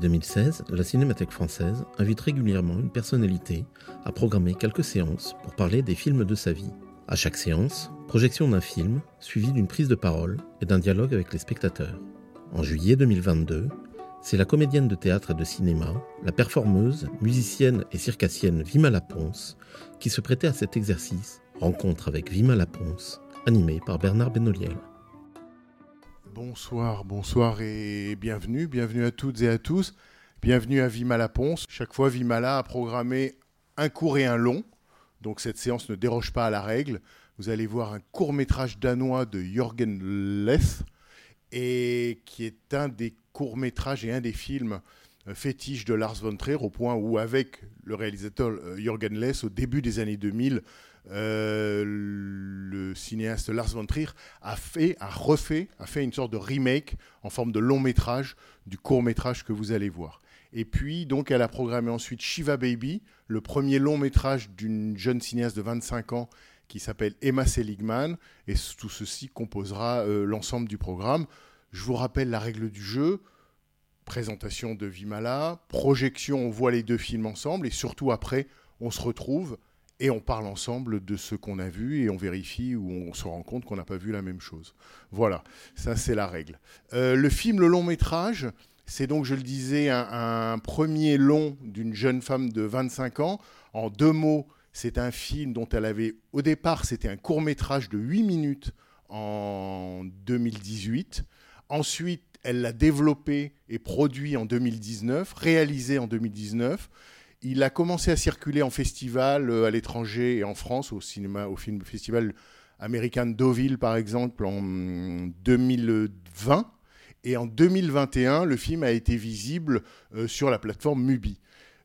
Depuis 2016, la Cinémathèque française invite régulièrement une personnalité à programmer quelques séances pour parler des films de sa vie. À chaque séance, projection d'un film suivie d'une prise de parole et d'un dialogue avec les spectateurs. En juillet 2022, c'est la comédienne de théâtre et de cinéma, la performeuse, musicienne et circassienne Vima Laponce qui se prêtait à cet exercice, rencontre avec Vima Laponce, animée par Bernard Benoliel. Bonsoir, bonsoir et bienvenue, bienvenue à toutes et à tous. Bienvenue à Vimala Ponce. Chaque fois, Vimala a programmé un court et un long, donc cette séance ne déroge pas à la règle. Vous allez voir un court métrage danois de Jürgen Leth, et qui est un des courts-métrages et un des films euh, fétiches de Lars von Trier, au point où, avec le réalisateur euh, Jürgen Less, au début des années 2000, euh, le cinéaste Lars von Trier a fait, a refait, a fait une sorte de remake en forme de long métrage du court métrage que vous allez voir. Et puis, donc, elle a programmé ensuite Shiva Baby, le premier long métrage d'une jeune cinéaste de 25 ans qui s'appelle Emma Seligman, et tout ceci composera euh, l'ensemble du programme. Je vous rappelle la règle du jeu présentation de Vimala, projection, on voit les deux films ensemble, et surtout après, on se retrouve et on parle ensemble de ce qu'on a vu et on vérifie ou on se rend compte qu'on n'a pas vu la même chose. Voilà, ça c'est la règle. Euh, le film, le long métrage, c'est donc, je le disais, un, un premier long d'une jeune femme de 25 ans. En deux mots, c'est un film dont elle avait, au départ, c'était un court métrage de 8 minutes en 2018. Ensuite, elle l'a développé et produit en 2019, réalisé en 2019. Il a commencé à circuler en festival euh, à l'étranger et en France, au cinéma, au film festival américain de Deauville par exemple en 2020. Et en 2021, le film a été visible euh, sur la plateforme Mubi.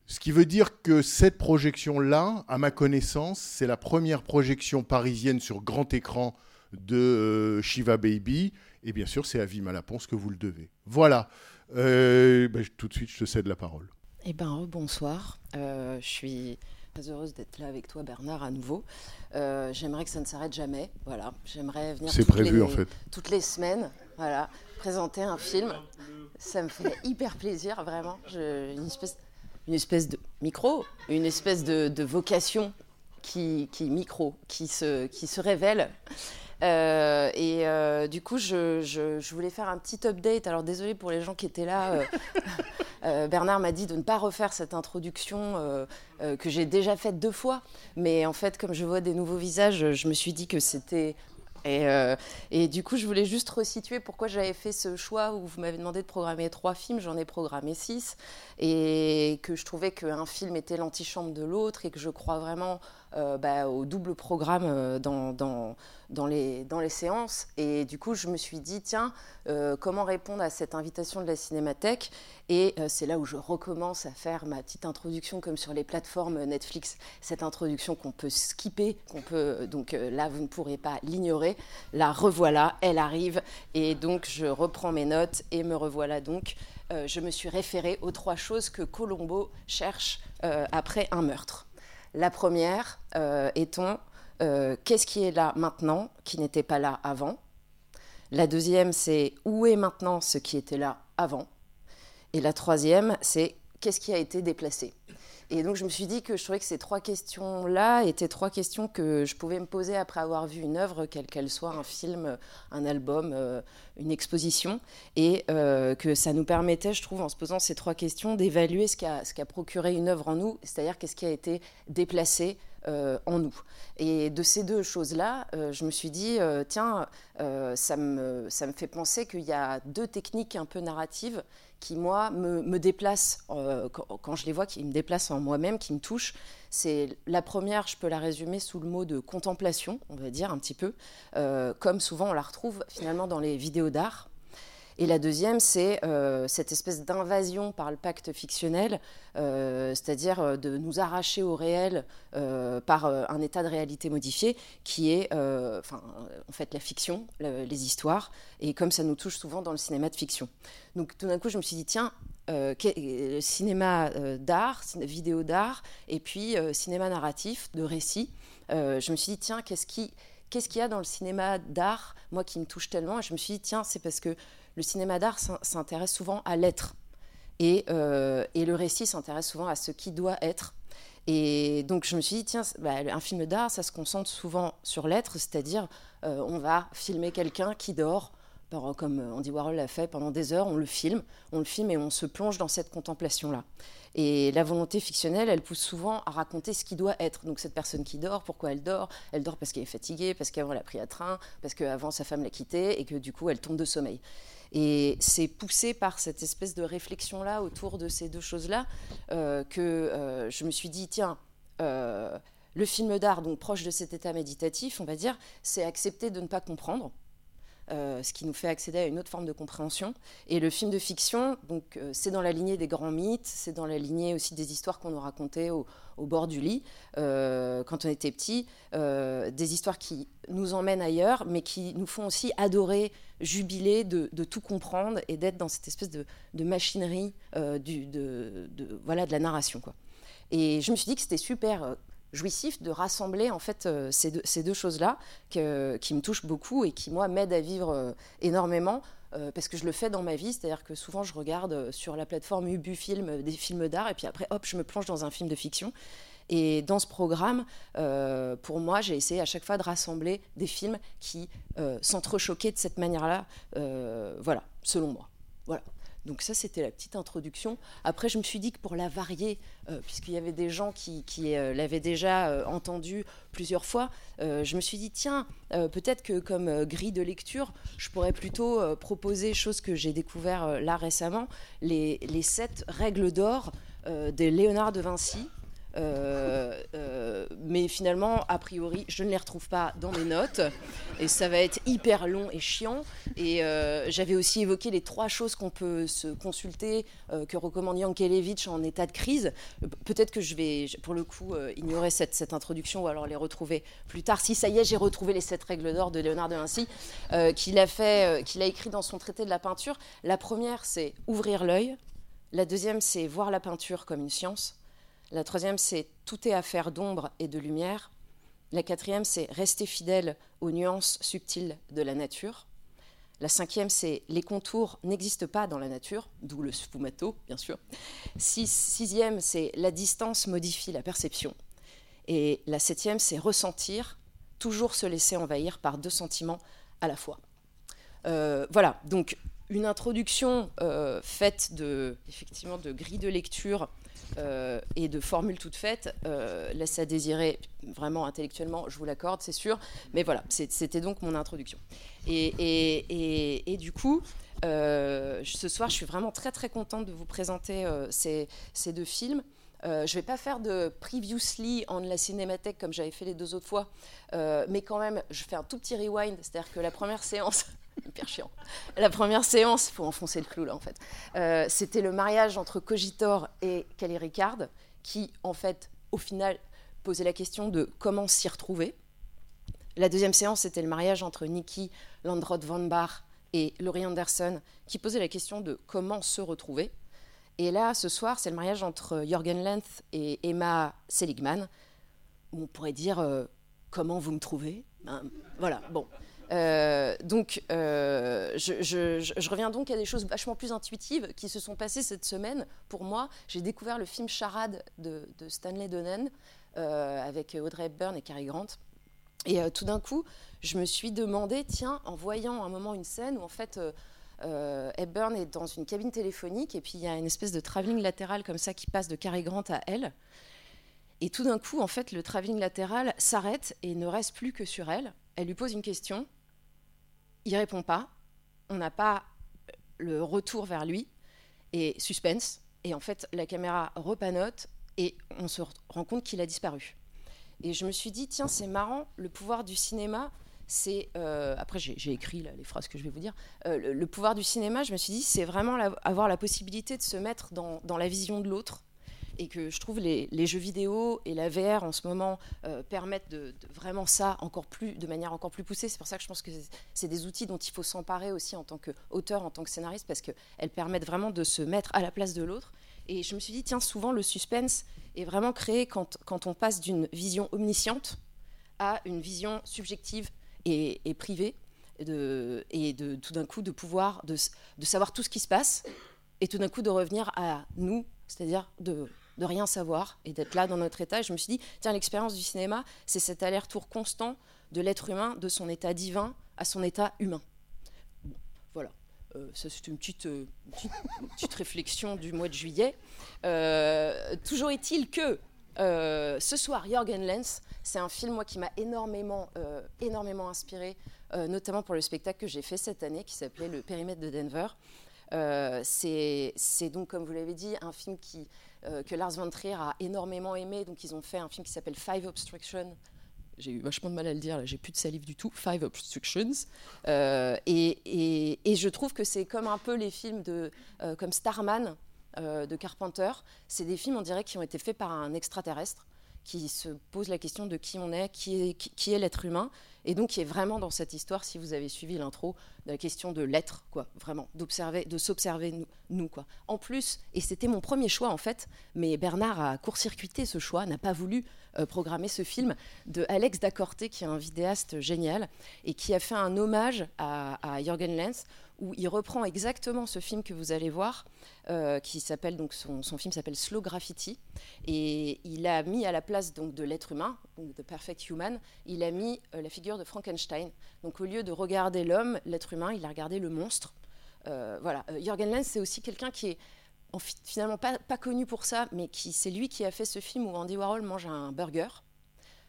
Ce qui veut dire que cette projection-là, à ma connaissance, c'est la première projection parisienne sur grand écran de euh, Shiva Baby. Et bien sûr, c'est à Vima Laponce que vous le devez. Voilà. Ben, tout de suite, je te cède la parole. Eh ben, bonsoir. Euh, je suis très heureuse d'être là avec toi, Bernard, à nouveau. Euh, J'aimerais que ça ne s'arrête jamais. Voilà. J'aimerais venir C'est toutes prévu, les- en fait. toutes les semaines. Voilà. Présenter un film. Ça me fait hyper plaisir, vraiment. Je- une, espèce, une espèce de micro, une espèce de, de vocation qui, qui micro, qui se, qui se révèle. Euh, et euh, du coup, je, voulais faire un petit update. Alors, désolé pour les gens qui étaient là. euh, Bernard m'a dit de ne pas refaire cette introduction que j'ai déjà faite deux fois. Mais en fait, comme je vois des nouveaux visages, je me suis dit que c'était. Et, et du coup, je voulais juste resituer pourquoi j'avais fait ce choix où vous m'avez demandé de programmer trois films, j'en ai programmé six, et que je trouvais qu'un film était l'antichambre de l'autre, et que je crois vraiment euh, bah, au double programme euh, dans, dans, dans, les, dans les séances. Et du coup, je me suis dit, tiens, euh, comment répondre à cette invitation de la Cinémathèque? Et c'est là où je recommence à faire ma petite introduction, comme sur les plateformes Netflix, cette introduction qu'on peut skipper, qu'on peut. Donc là, vous ne pourrez pas l'ignorer. La revoilà, elle arrive. Et donc, je reprends mes notes et me revoilà donc. Je me suis référée aux trois choses que Colombo cherche après un meurtre. La première euh, étant euh, qu'est-ce qui est là maintenant qui n'était pas là avant? La deuxième, c'est où est maintenant ce qui était là avant? Et la troisième, c'est qu'est-ce qui a été déplacé? Et donc je me suis dit que je trouvais que ces trois questions-là étaient trois questions que je pouvais me poser après avoir vu une œuvre, quelle qu'elle soit, un film, un album, euh, une exposition, et euh, que ça nous permettait, je trouve, en se posant ces trois questions, d'évaluer ce qu'a procuré une œuvre en nous, c'est-à-dire qu'est-ce qui a été déplacé euh, en nous. Et de ces deux choses-là, je me suis dit, tiens, ça, me, ça me fait penser qu'il y a deux techniques un peu narratives qui, moi, me, me déplacent, euh, quand, je les vois, qui me déplacent en moi-même, qui me touchent. C'est la première, je peux la résumer sous le mot de contemplation, on va dire un petit peu, euh, comme souvent on la retrouve finalement dans les vidéos d'art. Et la deuxième, c'est euh, cette espèce d'invasion par le pacte fictionnel, euh, c'est-à-dire euh, de nous arracher au réel par un état de réalité modifié, qui est enfin, en fait la fiction, le- les histoires, et comme ça nous touche souvent dans le cinéma de fiction. Donc tout d'un coup, je me suis dit, tiens, cinéma d'art, vidéo d'art, et puis cinéma narratif, de récit. Je me suis dit, tiens, qu'est-ce qui qu'est-ce qu'il y a dans le cinéma d'art, moi qui me touche tellement? Et je me suis dit, tiens, c'est parce que le cinéma d'art s'in- s'intéresse souvent à l'être. Et, euh, et le récit s'intéresse souvent à ce qui doit être. Et donc je me suis dit, tiens, bah, un film d'art, ça se concentre souvent sur l'être, c'est-à-dire euh, on va filmer quelqu'un qui dort, comme euh, Andy Warhol l'a fait pendant des heures, on le filme, on le filme et on se plonge dans cette contemplation-là. Et la volonté fictionnelle, elle pousse souvent à raconter ce qui doit être. Donc cette personne qui dort, pourquoi elle dort? Elle dort parce qu'elle est fatiguée, parce qu'avant elle a pris un train, parce qu'avant sa femme l'a quittée et que du coup elle tombe de sommeil. Et c'est poussé par cette espèce de réflexion-là autour de ces deux choses-là euh, que euh, je me suis dit, tiens, euh, le film d'art, donc proche de cet état méditatif, on va dire, c'est accepter de ne pas comprendre. ce qui nous fait accéder à une autre forme de compréhension. Et le film de fiction, donc c'est dans la lignée des grands mythes, c'est dans la lignée aussi des histoires qu'on nous racontait au, bord du lit quand on était petit, des histoires qui nous emmènent ailleurs, mais qui nous font aussi adorer, jubiler de, tout comprendre et d'être dans cette espèce de, machinerie euh, de, voilà, de la narration. Quoi. Et je me suis dit que c'était super euh, jouissif de rassembler en fait euh, ces deux, choses-là qui me touchent beaucoup et qui moi m'aident à vivre énormément parce que je le fais dans ma vie, c'est-à-dire que souvent je regarde sur la plateforme Ubu Film des films d'art et puis après hop je me plonge dans un film de fiction. Et dans ce programme, euh, pour moi, j'ai essayé à chaque fois de rassembler des films qui euh, s'entrechoquaient de cette manière-là, euh, voilà, selon moi. Voilà. Donc ça, c'était la petite introduction. Après, je me suis dit que pour la varier, puisqu'il y avait des gens qui, l'avaient déjà euh, entendu plusieurs fois, je me suis dit, tiens, peut-être que comme grille de lecture, je pourrais plutôt proposer, chose que j'ai découvert là récemment, les, les sept règles d'or de Léonard de Vinci. Euh, euh, mais finalement, a priori, je ne les retrouve pas dans mes notes. Et ça va être hyper long et chiant. Et euh, j'avais aussi évoqué les trois choses qu'on peut se consulter, que recommande Yankelevitch en état de crise. Peut-être que je vais, pour le coup, ignorer cette, introduction ou alors les retrouver plus tard. Si ça y est, j'ai retrouvé les sept règles d'or de Léonard de Vinci, qu'il a, qu'il a écrit dans son traité de la peinture. La première, c'est ouvrir l'œil. La deuxième, c'est voir la peinture comme une science. La troisième, c'est tout est affaire d'ombre et de lumière. La quatrième, c'est rester fidèle aux nuances subtiles de la nature. La cinquième, c'est les contours n'existent pas dans la nature, d'où le sfumato, bien sûr. Six- sixième, c'est la distance modifie la perception. Et la septième, c'est ressentir, toujours se laisser envahir par deux sentiments à la fois. Euh, voilà, donc une introduction euh, faite de, effectivement, de grilles de lecture euh, et de formules toutes faites euh, laisse à désirer vraiment intellectuellement, je vous l'accorde, c'est sûr. Mais voilà, c'était donc mon introduction. Et, du coup, euh, ce soir, je suis vraiment très très contente de vous présenter euh, ces, deux films. Je ne vais pas faire de previously en la cinémathèque comme j'avais fait les deux autres fois, mais quand même, je fais un tout petit rewind, c'est-à-dire que la première séance, la première séance, faut enfoncer le clou là en fait, euh, c'était le mariage entre Cogitor et Kelly Ricard, qui en fait, au final, posait la question de comment s'y retrouver. La deuxième séance, c'était le mariage entre Nikki Landrod Van Bar et Laurie Anderson, qui posait la question de comment se retrouver. Et là, ce soir, c'est le mariage entre Jürgen Lenth et Emma Seligman, où on pourrait dire euh, comment vous me trouvez? Hein, voilà, bon. Euh, donc, euh, je, reviens donc à des choses vachement plus intuitives qui se sont passées cette semaine. Pour moi, j'ai découvert le film Charade de, Stanley Donen euh, avec Audrey Hepburn et Cary Grant. Et tout d'un coup, je me suis demandé, tiens, en voyant un moment une scène où en fait Hepburn est dans une cabine téléphonique et puis il y a une espèce de travelling latéral comme ça qui passe de Cary Grant à elle. Et tout d'un coup, en fait, le travelling latéral s'arrête et ne reste plus que sur elle. Elle lui pose une question, il répond pas, on n'a pas le retour vers lui, et suspense. Et en fait, la caméra repanote et on se rend compte qu'il a disparu. Et je me suis dit, tiens, c'est marrant, le pouvoir du cinéma, c'est. euh, après, j'ai écrit les phrases que je vais vous dire. Euh, le, pouvoir du cinéma, je me suis dit, c'est vraiment avoir la possibilité de se mettre dans la vision de l'autre. Et que je trouve les, jeux vidéo et la VR en ce moment euh, permettent de, vraiment ça encore plus, de manière encore plus poussée. C'est pour ça que je pense que c'est- des outils dont il faut s'emparer aussi en tant qu'auteur, en tant que scénariste, parce qu'elles permettent vraiment de se mettre à la place de l'autre. Et je me suis dit, tiens, souvent le suspense est vraiment créé quand, quand on passe d'une vision omnisciente à une vision subjective et, privée, et de tout d'un coup de pouvoir, de savoir tout ce qui se passe, et tout d'un coup de revenir à nous, c'est-à-dire de, de rien savoir et d'être là dans notre état. Je me suis dit, tiens, l'expérience du cinéma, c'est cet aller-retour constant de l'être humain, de son état divin à son état humain. Voilà. Euh, ça, c'est une petite, euh, petite, réflexion du mois de juillet. Euh, toujours est-il que ce soir, Jorgen Lenz, c'est un film moi qui m'a énormément, énormément inspiré, notamment pour le spectacle que j'ai fait cette année qui s'appelait Le périmètre de Denver. C'est donc, comme vous l'avez dit, un film qui, euh, que Lars von Trier a énormément aimé. Donc, ils ont fait un film qui s'appelle Five Obstructions. J'ai eu vachement de mal à le dire, j'ai plus de salive du tout. Five Obstructions. Euh, et, je trouve que c'est comme un peu les films de, euh, comme Starman de Carpenter. C'est des films, on dirait, qui ont été faits par un extraterrestre qui se pose la question de qui on est, qui est, l'être humain, et donc qui est vraiment dans cette histoire, si vous avez suivi l'intro, de la question de l'être, quoi, vraiment, d'observer, de s'observer nous, nous, quoi. En plus, et c'était mon premier choix en fait, mais Bernard a court-circuité ce choix, n'a pas voulu euh, programmer ce film de Alex Dacorté, qui est un vidéaste génial et qui a fait un hommage à, à Jürgen Lenz, où il reprend exactement ce film que vous allez voir, euh, qui s'appelle donc son, son film s'appelle Slow Graffiti, et il a mis à la place donc de l'être humain, The Perfect Human, il a mis euh, la figure de Frankenstein. Donc au lieu de regarder l'homme, l'être humain, il a regardé le monstre. Euh, voilà, Jürgen Lenz, c'est aussi quelqu'un qui est en fi- finalement pas, pas connu pour ça, mais qui c'est lui qui a fait ce film où Andy Warhol mange un burger.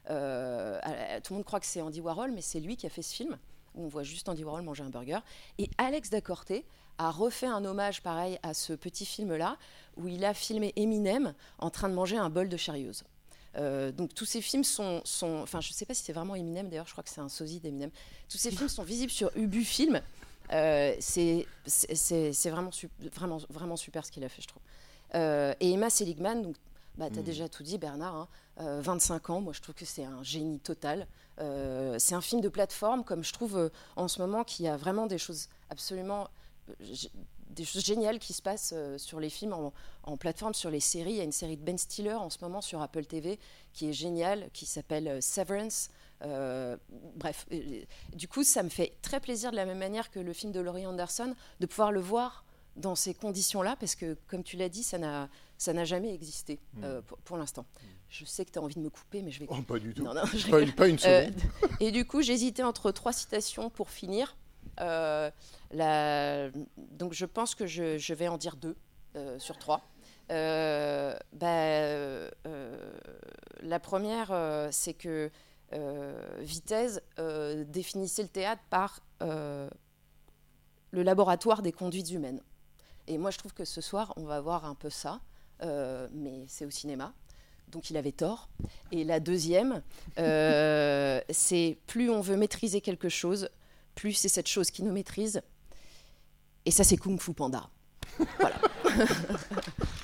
Tout le monde croit que c'est Andy Warhol, mais c'est lui qui a fait ce film où on voit juste Andy Warhol manger un burger. Et Alex Dacorté a refait un hommage pareil à ce petit film-là, où il a filmé Eminem en train de manger un bol de Cheerios. Euh, donc tous ces films sont, sont- enfin je ne sais pas si c'est vraiment Eminem d'ailleurs, je crois que c'est un sosie d'Eminem. Tous ces films sont visibles sur Ubu Film. Euh, c'est vraiment, su- vraiment, vraiment super ce qu'il a fait, je trouve. Euh, et Emma Seligman, donc, bah, tu as déjà tout dit, Bernard, hein, euh, 25 ans, moi je trouve que c'est un génie total. Euh, c'est un film de plateforme, comme je trouve euh, en ce moment qu'il y a vraiment des choses absolument euh, des choses géniales qui se passent euh, sur les films en, en plateforme, sur les séries. Il y a une série de Ben Stiller en ce moment sur Apple TV qui est géniale, qui s'appelle euh, Severance. Euh, bref, euh, du coup, ça me fait très plaisir de la même manière que le film de Laurie Anderson de pouvoir le voir dans ces conditions-là, parce que, comme tu l'as dit, ça n'a jamais existé euh, pour, pour l'instant. Je sais que tu as envie de me couper, mais je vais. Oh, pas du tout. Non, non, je Pas une, pas une euh, seconde. et du coup, j'hésitais entre trois citations pour finir. Euh, la- donc, je pense que je, je vais en dire deux euh, sur trois. Bah, la première, c'est que Vitesse définissait le théâtre par le laboratoire des conduites humaines. Et moi, je trouve que ce soir, on va voir un peu ça, mais c'est au cinéma. Donc il avait tort. Et la deuxième, euh, c'est plus on veut maîtriser quelque chose, plus c'est cette chose qui nous maîtrise. Et ça, c'est Kung Fu Panda. Voilà.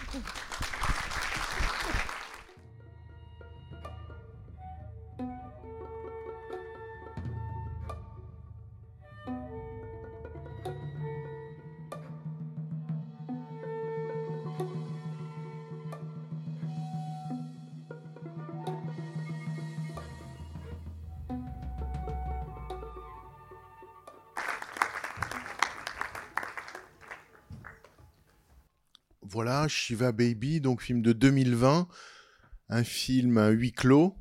Voilà, Shiva Baby, donc film de 2020, un film à huis clos,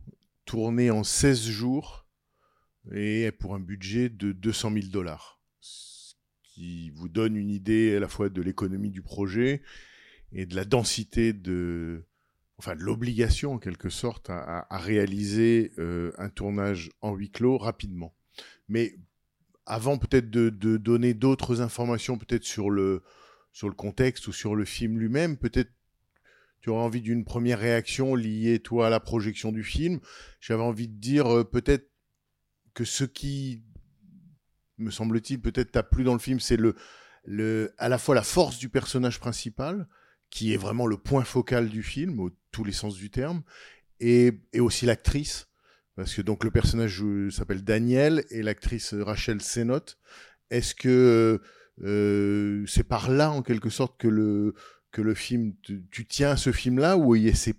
tourné en 16 jours et pour un budget de 200 000 dollars. Ce qui vous donne une idée à la fois de l'économie du projet et de la densité de, enfin de l'obligation en quelque sorte à, réaliser euh, un tournage en huis clos rapidement. Mais avant peut-être de donner d'autres informations, peut-être sur le sur le contexte ou sur le film lui-même, peut-être tu aurais envie d'une première réaction liée toi à la projection du film. J'avais envie de dire euh, peut-être que ce qui me semble-t-il peut-être t'a plu dans le film, c'est le le à la fois la force du personnage principal qui est vraiment le point focal du film, au tous les sens du terme, et, et aussi l'actrice, parce que donc le personnage euh, s'appelle Daniel et l'actrice euh, Rachel Sennott. Est-ce que c'est par là en quelque sorte que le que le film, tu, tiens à ce film-là ou c'est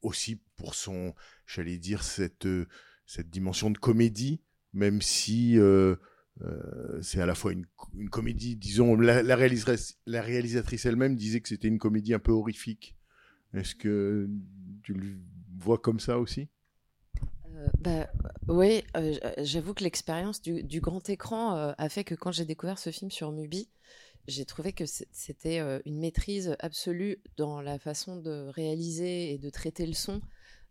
aussi pour son, j'allais dire cette euh, cette dimension de comédie, même si euh, euh, c'est à la fois une, comédie, disons, la, la, réalisatrice, la réalisatrice elle-même disait que c'était une comédie un peu horrifique. Est-ce que tu le vois comme ça aussi? Euh, bah, oui, euh, j'avoue que l'expérience du, grand écran euh, a fait que quand j'ai découvert ce film sur Mubi, j'ai trouvé que c'était euh, une maîtrise absolue dans la façon de réaliser et de traiter le son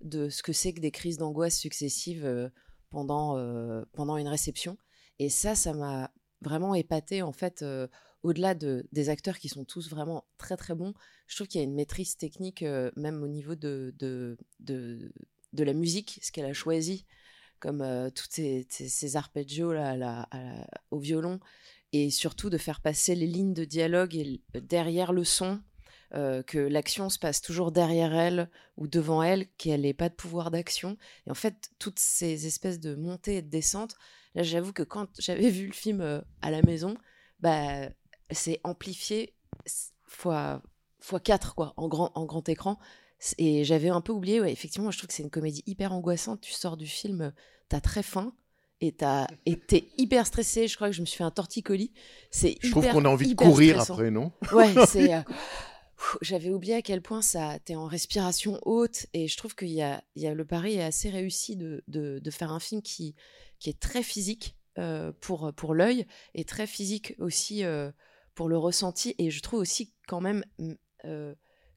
de ce que c'est que des crises d'angoisse successives euh, pendant, euh, pendant une réception. Et ça, ça m'a vraiment épaté en fait. euh, au-delà de, des acteurs qui sont tous vraiment très très bons, je trouve qu'il y a une maîtrise technique, euh, même au niveau de, de la musique, ce qu'elle a choisi, comme euh, tous ces, ces, arpeggios au violon, et surtout de faire passer les lignes de dialogue et, l- derrière le son, euh, que l'action se passe toujours derrière elle ou devant elle, qu'elle n'ait pas de pouvoir d'action. Et en fait, toutes ces espèces de montées et de descentes, là j'avoue que quand j'avais vu le film euh, à la maison, bah, c'est amplifié fois, fois 4 quoi, en grand, en grand écran. Et j'avais un peu oublié, ouais, effectivement, moi, je trouve que c'est une comédie hyper angoissante. Tu sors du film, t'as très faim et t'es hyper stressé. Je crois que je me suis fait un torticolis. C'est Je trouve qu'on a envie de courir stressant. après, non? Ouais, c'est. euh, J'avais oublié à quel point ça, t'es en respiration haute et je trouve qu'il y a, il y a le pari est assez réussi de, de, de faire un film qui, qui est très physique euh, pour, pour l'œil et très physique aussi euh, pour le ressenti et je trouve aussi quand même mm,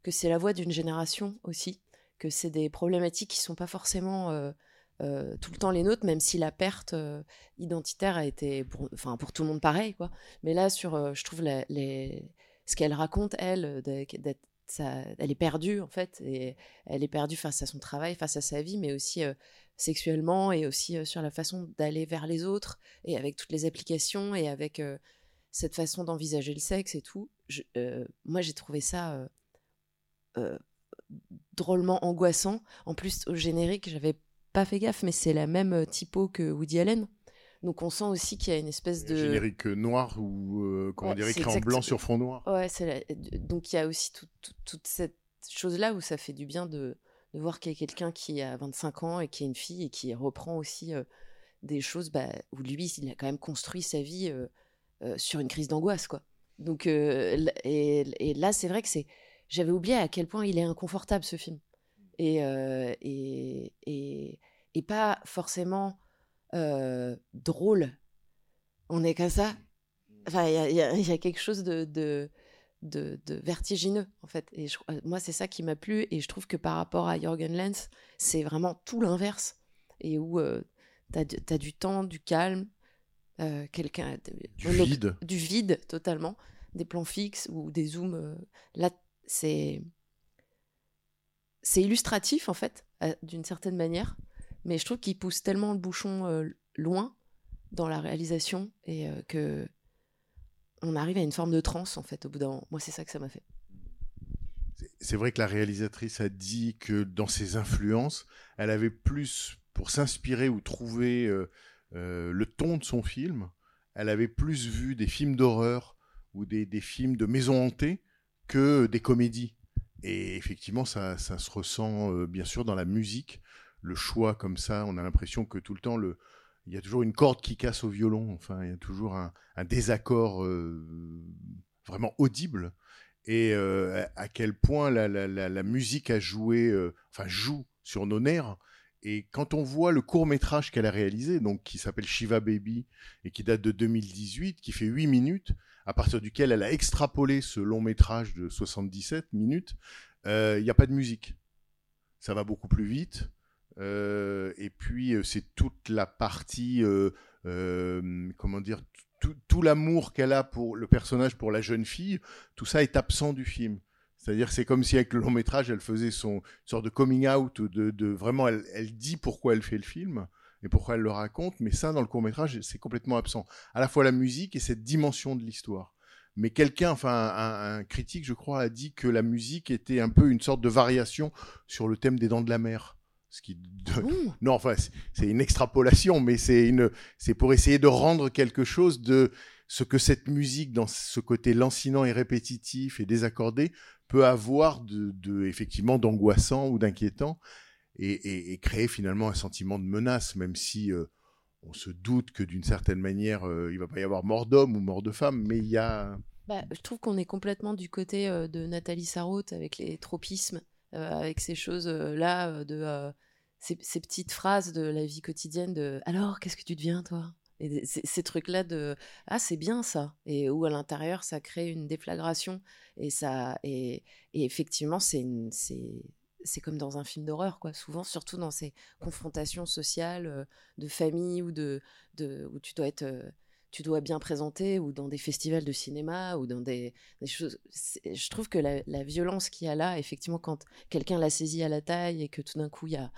que c'est la voix d'une génération aussi, que c'est des problématiques qui sont pas forcément euh, euh, tout le temps les nôtres, même si la perte euh, identitaire a été pour, enfin, pour tout le monde pareil quoi. Mais là sur, je trouve ce qu'elle raconte, elle, elle est perdue en fait, et elle est perdue face à son travail, face à sa vie, mais aussi sexuellement et aussi sur la façon d'aller vers les autres et avec toutes les applications et avec cette façon d'envisager le sexe et tout. Moi, j'ai trouvé ça euh, euh, drôlement angoissant. En plus, au générique, j'avais pas fait gaffe, mais c'est la même euh, typo que Woody Allen. Donc on sent aussi qu'il y a une espèce de Générique noir ou, euh, comment Ouais, dire, écrit en blanc sur fond noir. Ouais, c'est la- donc il y a aussi tout- tout- toute cette chose-là où ça fait du bien de, de voir qu'il y a quelqu'un qui a 25 ans et qui est une fille et qui reprend aussi euh, des choses bah, où lui, il a quand même construit sa vie euh, euh, sur une crise d'angoisse, quoi. Donc, euh, et là, c'est vrai que c'est. J'avais oublié à quel point il est inconfortable ce film. Et, euh, et, et, et pas forcément euh, drôle. On est comme ça. Enfin, il y a, y y quelque chose de, de, de, de vertigineux, en fait. Et je- euh, moi, c'est ça qui m'a plu. Et je trouve que par rapport à Jorgen Lenz, c'est vraiment tout l'inverse. Et où tu as, du temps, du calme, euh, quelqu'un. Du vide. Du vide, totalement. Des plans fixes ou des zooms. euh, là, c'est. C'est illustratif, en fait, euh, d'une certaine manière. Mais je trouve qu'il pousse tellement le bouchon euh, loin dans la réalisation et euh, que on arrive à une forme de transe en fait au bout d'un moment. Moi c'est ça que ça m'a fait. C'est- vrai que la réalisatrice a dit que dans ses influences, elle avait plus, pour s'inspirer ou trouver euh, le ton de son film, elle avait plus vu des films d'horreur ou des, des films de maison hantée que des comédies. Et effectivement, ça, ça se ressent euh, bien sûr dans la musique. Le choix comme ça, on a l'impression que tout le temps, le, il y a toujours une corde qui casse au violon. Enfin, il y a toujours un, désaccord euh, vraiment audible et euh, à quel point la, la, la, musique a joué, enfin joue sur nos nerfs. Et quand on voit le court métrage qu'elle a réalisé, donc qui s'appelle Shiva Baby et qui date de 2018, qui fait 8 minutes, à partir duquel elle a extrapolé ce long métrage de 77 minutes, euh, il n'y a pas de musique. ça va beaucoup plus vite. Euh, et puis, euh, c'est toute la partie, comment dire, tout l'amour qu'elle a pour le personnage, pour la jeune fille, tout ça est absent du film. C'est-à-dire, c'est comme si avec le long métrage, elle faisait son sorte de coming out, de, de vraiment, elle, elle dit pourquoi elle fait le film et pourquoi elle le raconte, mais ça, dans le court métrage, c'est complètement absent. À la fois la musique et cette dimension de l'histoire. Mais quelqu'un, enfin un, un critique, je crois, a dit que la musique était un peu une sorte de variation sur le thème des Dents de la Mer. Ce qui Ouh. non, enfin, c'est- c'est une extrapolation, mais c'est une, c'est pour essayer de rendre quelque chose de ce que cette musique, dans ce côté lancinant et répétitif et désaccordé, avoir de, de effectivement d'angoissant ou d'inquiétant, et, créer finalement un sentiment de menace, même si euh, on se doute que d'une certaine manière, euh, il va pas y avoir mort d'homme ou mort de femme, mais il y a Bah, je trouve qu'on est complètement du côté euh, de Nathalie Sarraute avec les tropismes, avec ces choses-là, de ces, ces petites phrases de la vie quotidienne de Alors, qu'est-ce que tu deviens, toi? Et ces, trucs-là de Ah, c'est bien ça. Et où à l'intérieur, ça crée une déflagration. Et, ça, et, et effectivement, c'est c'est. C'est comme dans un film d'horreur, quoi. Souvent, surtout dans ces confrontations sociales de famille ou de, de où tu dois être tu dois bien présenter ou dans des festivals de cinéma ou dans des, des choses. Je trouve que la, la violence qu'il y a là, effectivement, quand quelqu'un l'a saisi à la taille et que tout d'un coup il y a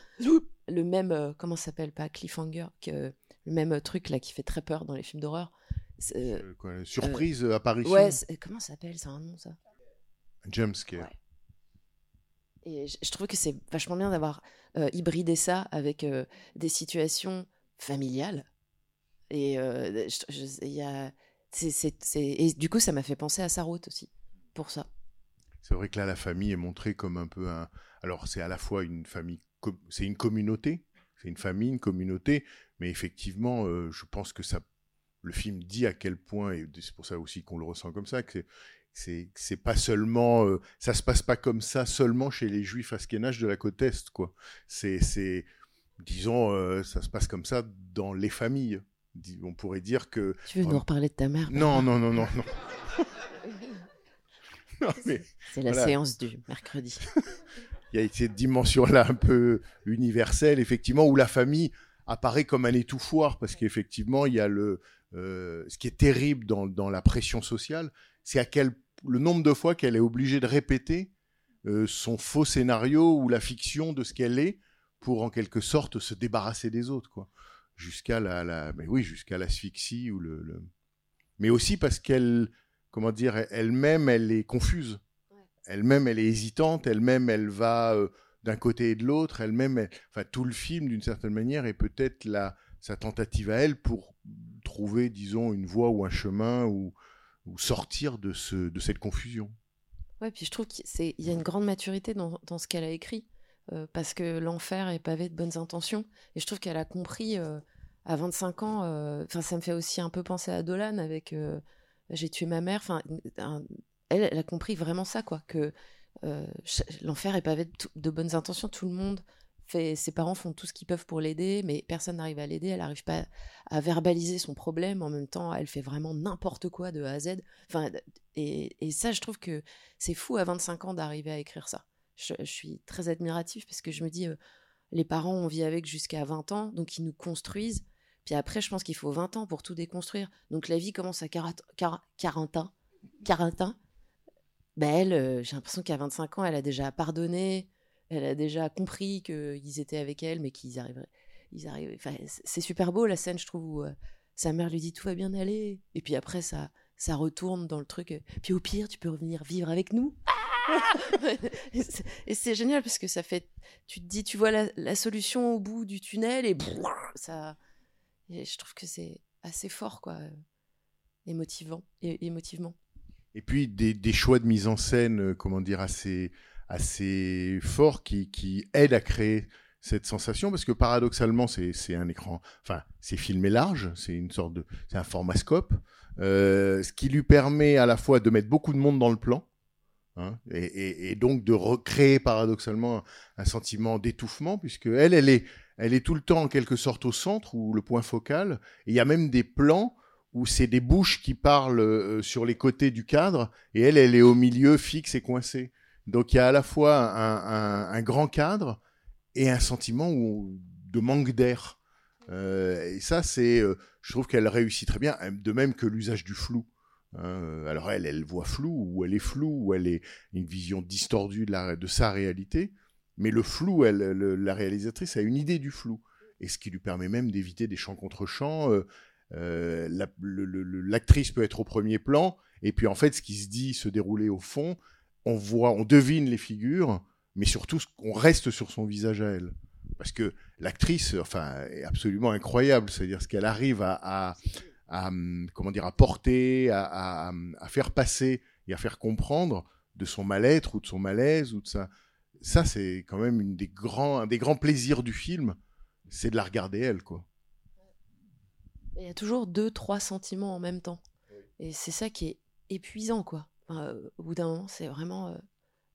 le même, comment ça s'appelle, pas cliffhanger, que le même truc là qui fait très peur dans les films d'horreur. Euh, quoi, surprise, apparition, Ouais, comment ça s'appelle C'est un nom ça? Jumpscare. Ouais. Et je, je trouve que c'est vachement bien d'avoir euh, hybridé ça avec euh, des situations familiales. Et euh, je- y a, et du coup, ça m'a fait penser à Sarraute aussi, pour ça. C'est vrai que là, la famille est montrée comme un peu un. Alors, c'est à la fois une famille, c'est une communauté, c'est une famille, une communauté, mais effectivement, euh, je pense que ça, le film dit à quel point, et c'est pour ça aussi qu'on le ressent comme ça, que c'est, c'est, pas seulement, euh, ça se passe pas comme ça seulement chez les Juifs askénages de la côte est, quoi. C'est, c'est, disons, euh, ça se passe comme ça dans les familles. On pourrait dire que Tu veux nous Vraiment. reparler de ta mère non, non, non, non, non. non mais C'est la Voilà. séance du mercredi. il y a cette dimension-là un peu universelle, effectivement, où la famille apparaît comme un étouffoir, parce qu'effectivement, il y a le, euh, ce qui est terrible dans, la pression sociale, c'est à quel le nombre de fois qu'elle est obligée de répéter euh, son faux scénario ou la fiction de ce qu'elle est pour en quelque sorte se débarrasser des autres, quoi, jusqu'à la, la, mais oui, jusqu'à l'asphyxie ou le- mais aussi parce qu'elle, comment dire, elle-même, elle est confuse elle-même, elle est hésitante, elle-même, elle va euh, d'un côté et de l'autre, elle-même, elle- enfin, tout le film, d'une certaine manière, est peut-être la, sa tentative à elle pour trouver, disons, une voie ou un chemin ou, sortir de, ce, de cette confusion. Ouais, puis je trouve qu'il y a une grande maturité dans, ce qu'elle a écrit, euh, parce que l'enfer est pavé de bonnes intentions. Et je trouve qu'elle a compris euh, à 25 ans, enfin ça me fait aussi un peu penser à Dolan avec J'ai tué ma mère. Enfin, elle, a compris vraiment ça, quoi, que euh, l'enfer est pavé de, bonnes intentions. Tout le monde fait, ses parents font tout ce qu'ils peuvent pour l'aider, mais personne n'arrive à l'aider. Elle n'arrive pas à verbaliser son problème. En même temps, elle fait vraiment n'importe quoi de A à Z. Enfin, et, ça, je trouve que c'est fou à 25 ans d'arriver à écrire ça. Je, suis très admiratif parce que je me dis, euh, les parents, on vit avec jusqu'à 20 ans, donc ils nous construisent. Puis après, je pense qu'il faut 20 ans pour tout déconstruire. Donc la vie commence à 40, 40 ans. 40 ans. Ben elle, euh, j'ai l'impression qu'à 25 ans, elle a déjà pardonné, elle a déjà compris qu'ils étaient avec elle, mais qu'ils arriveraient. Ils arrivent, enfin, c'est- super beau la scène, je trouve, où euh, sa mère lui dit tout va bien aller. Et puis après, ça, ça retourne dans le truc. Puis au pire, tu peux revenir vivre avec nous. Et c'est- et c'est génial parce que ça fait. Tu te dis, tu vois la, la solution au bout du tunnel et ça. et je trouve que c'est assez fort, quoi. Émotivant. Et, émotivement. Et puis des, choix de mise en scène, euh, comment dire, assez, forts qui, aident à créer cette sensation, parce que paradoxalement, c'est un écran, enfin, c'est filmé large, c'est une sorte de, c'est un formascope, euh, ce qui lui permet à la fois de mettre beaucoup de monde dans le plan, hein, et, donc de recréer paradoxalement un, un sentiment d'étouffement, puisque elle, elle est, elle est tout le temps en quelque sorte au centre ou le point focal, et il y a même des plans où c'est des bouches qui parlent euh, sur les côtés du cadre, et elle, elle est au milieu, fixe et coincée. Donc il y a à la fois un, grand cadre, et un sentiment de manque d'air. Euh, et ça, c'est, euh, je trouve qu'elle réussit très bien, de même que l'usage du flou. Alors elle, elle voit flou, ou elle est floue, ou elle est une vision distordue de, la, sa réalité. Mais le flou, elle, le- la réalisatrice a une idée du flou, et ce qui lui permet même d'éviter des chants contre chants. Euh, L'actrice peut être au premier plan, et puis en fait, ce qui se dit se dérouler au fond, on voit, on devine les figures, mais surtout, on reste sur son visage à elle. Parce que l'actrice, enfin, est absolument incroyable. C'est-à-dire ce qu'elle arrive à, à, hum, comment dire, à porter, à, à, faire passer et à faire comprendre de son mal-être ou de son malaise ou de ça. Ça, c'est quand même une un des grands plaisirs du film, c'est de la regarder elle, quoi. Il y a toujours deux, trois sentiments en même temps. Et c'est ça qui est épuisant, quoi. Enfin, euh, au bout d'un moment, c'est vraiment euh,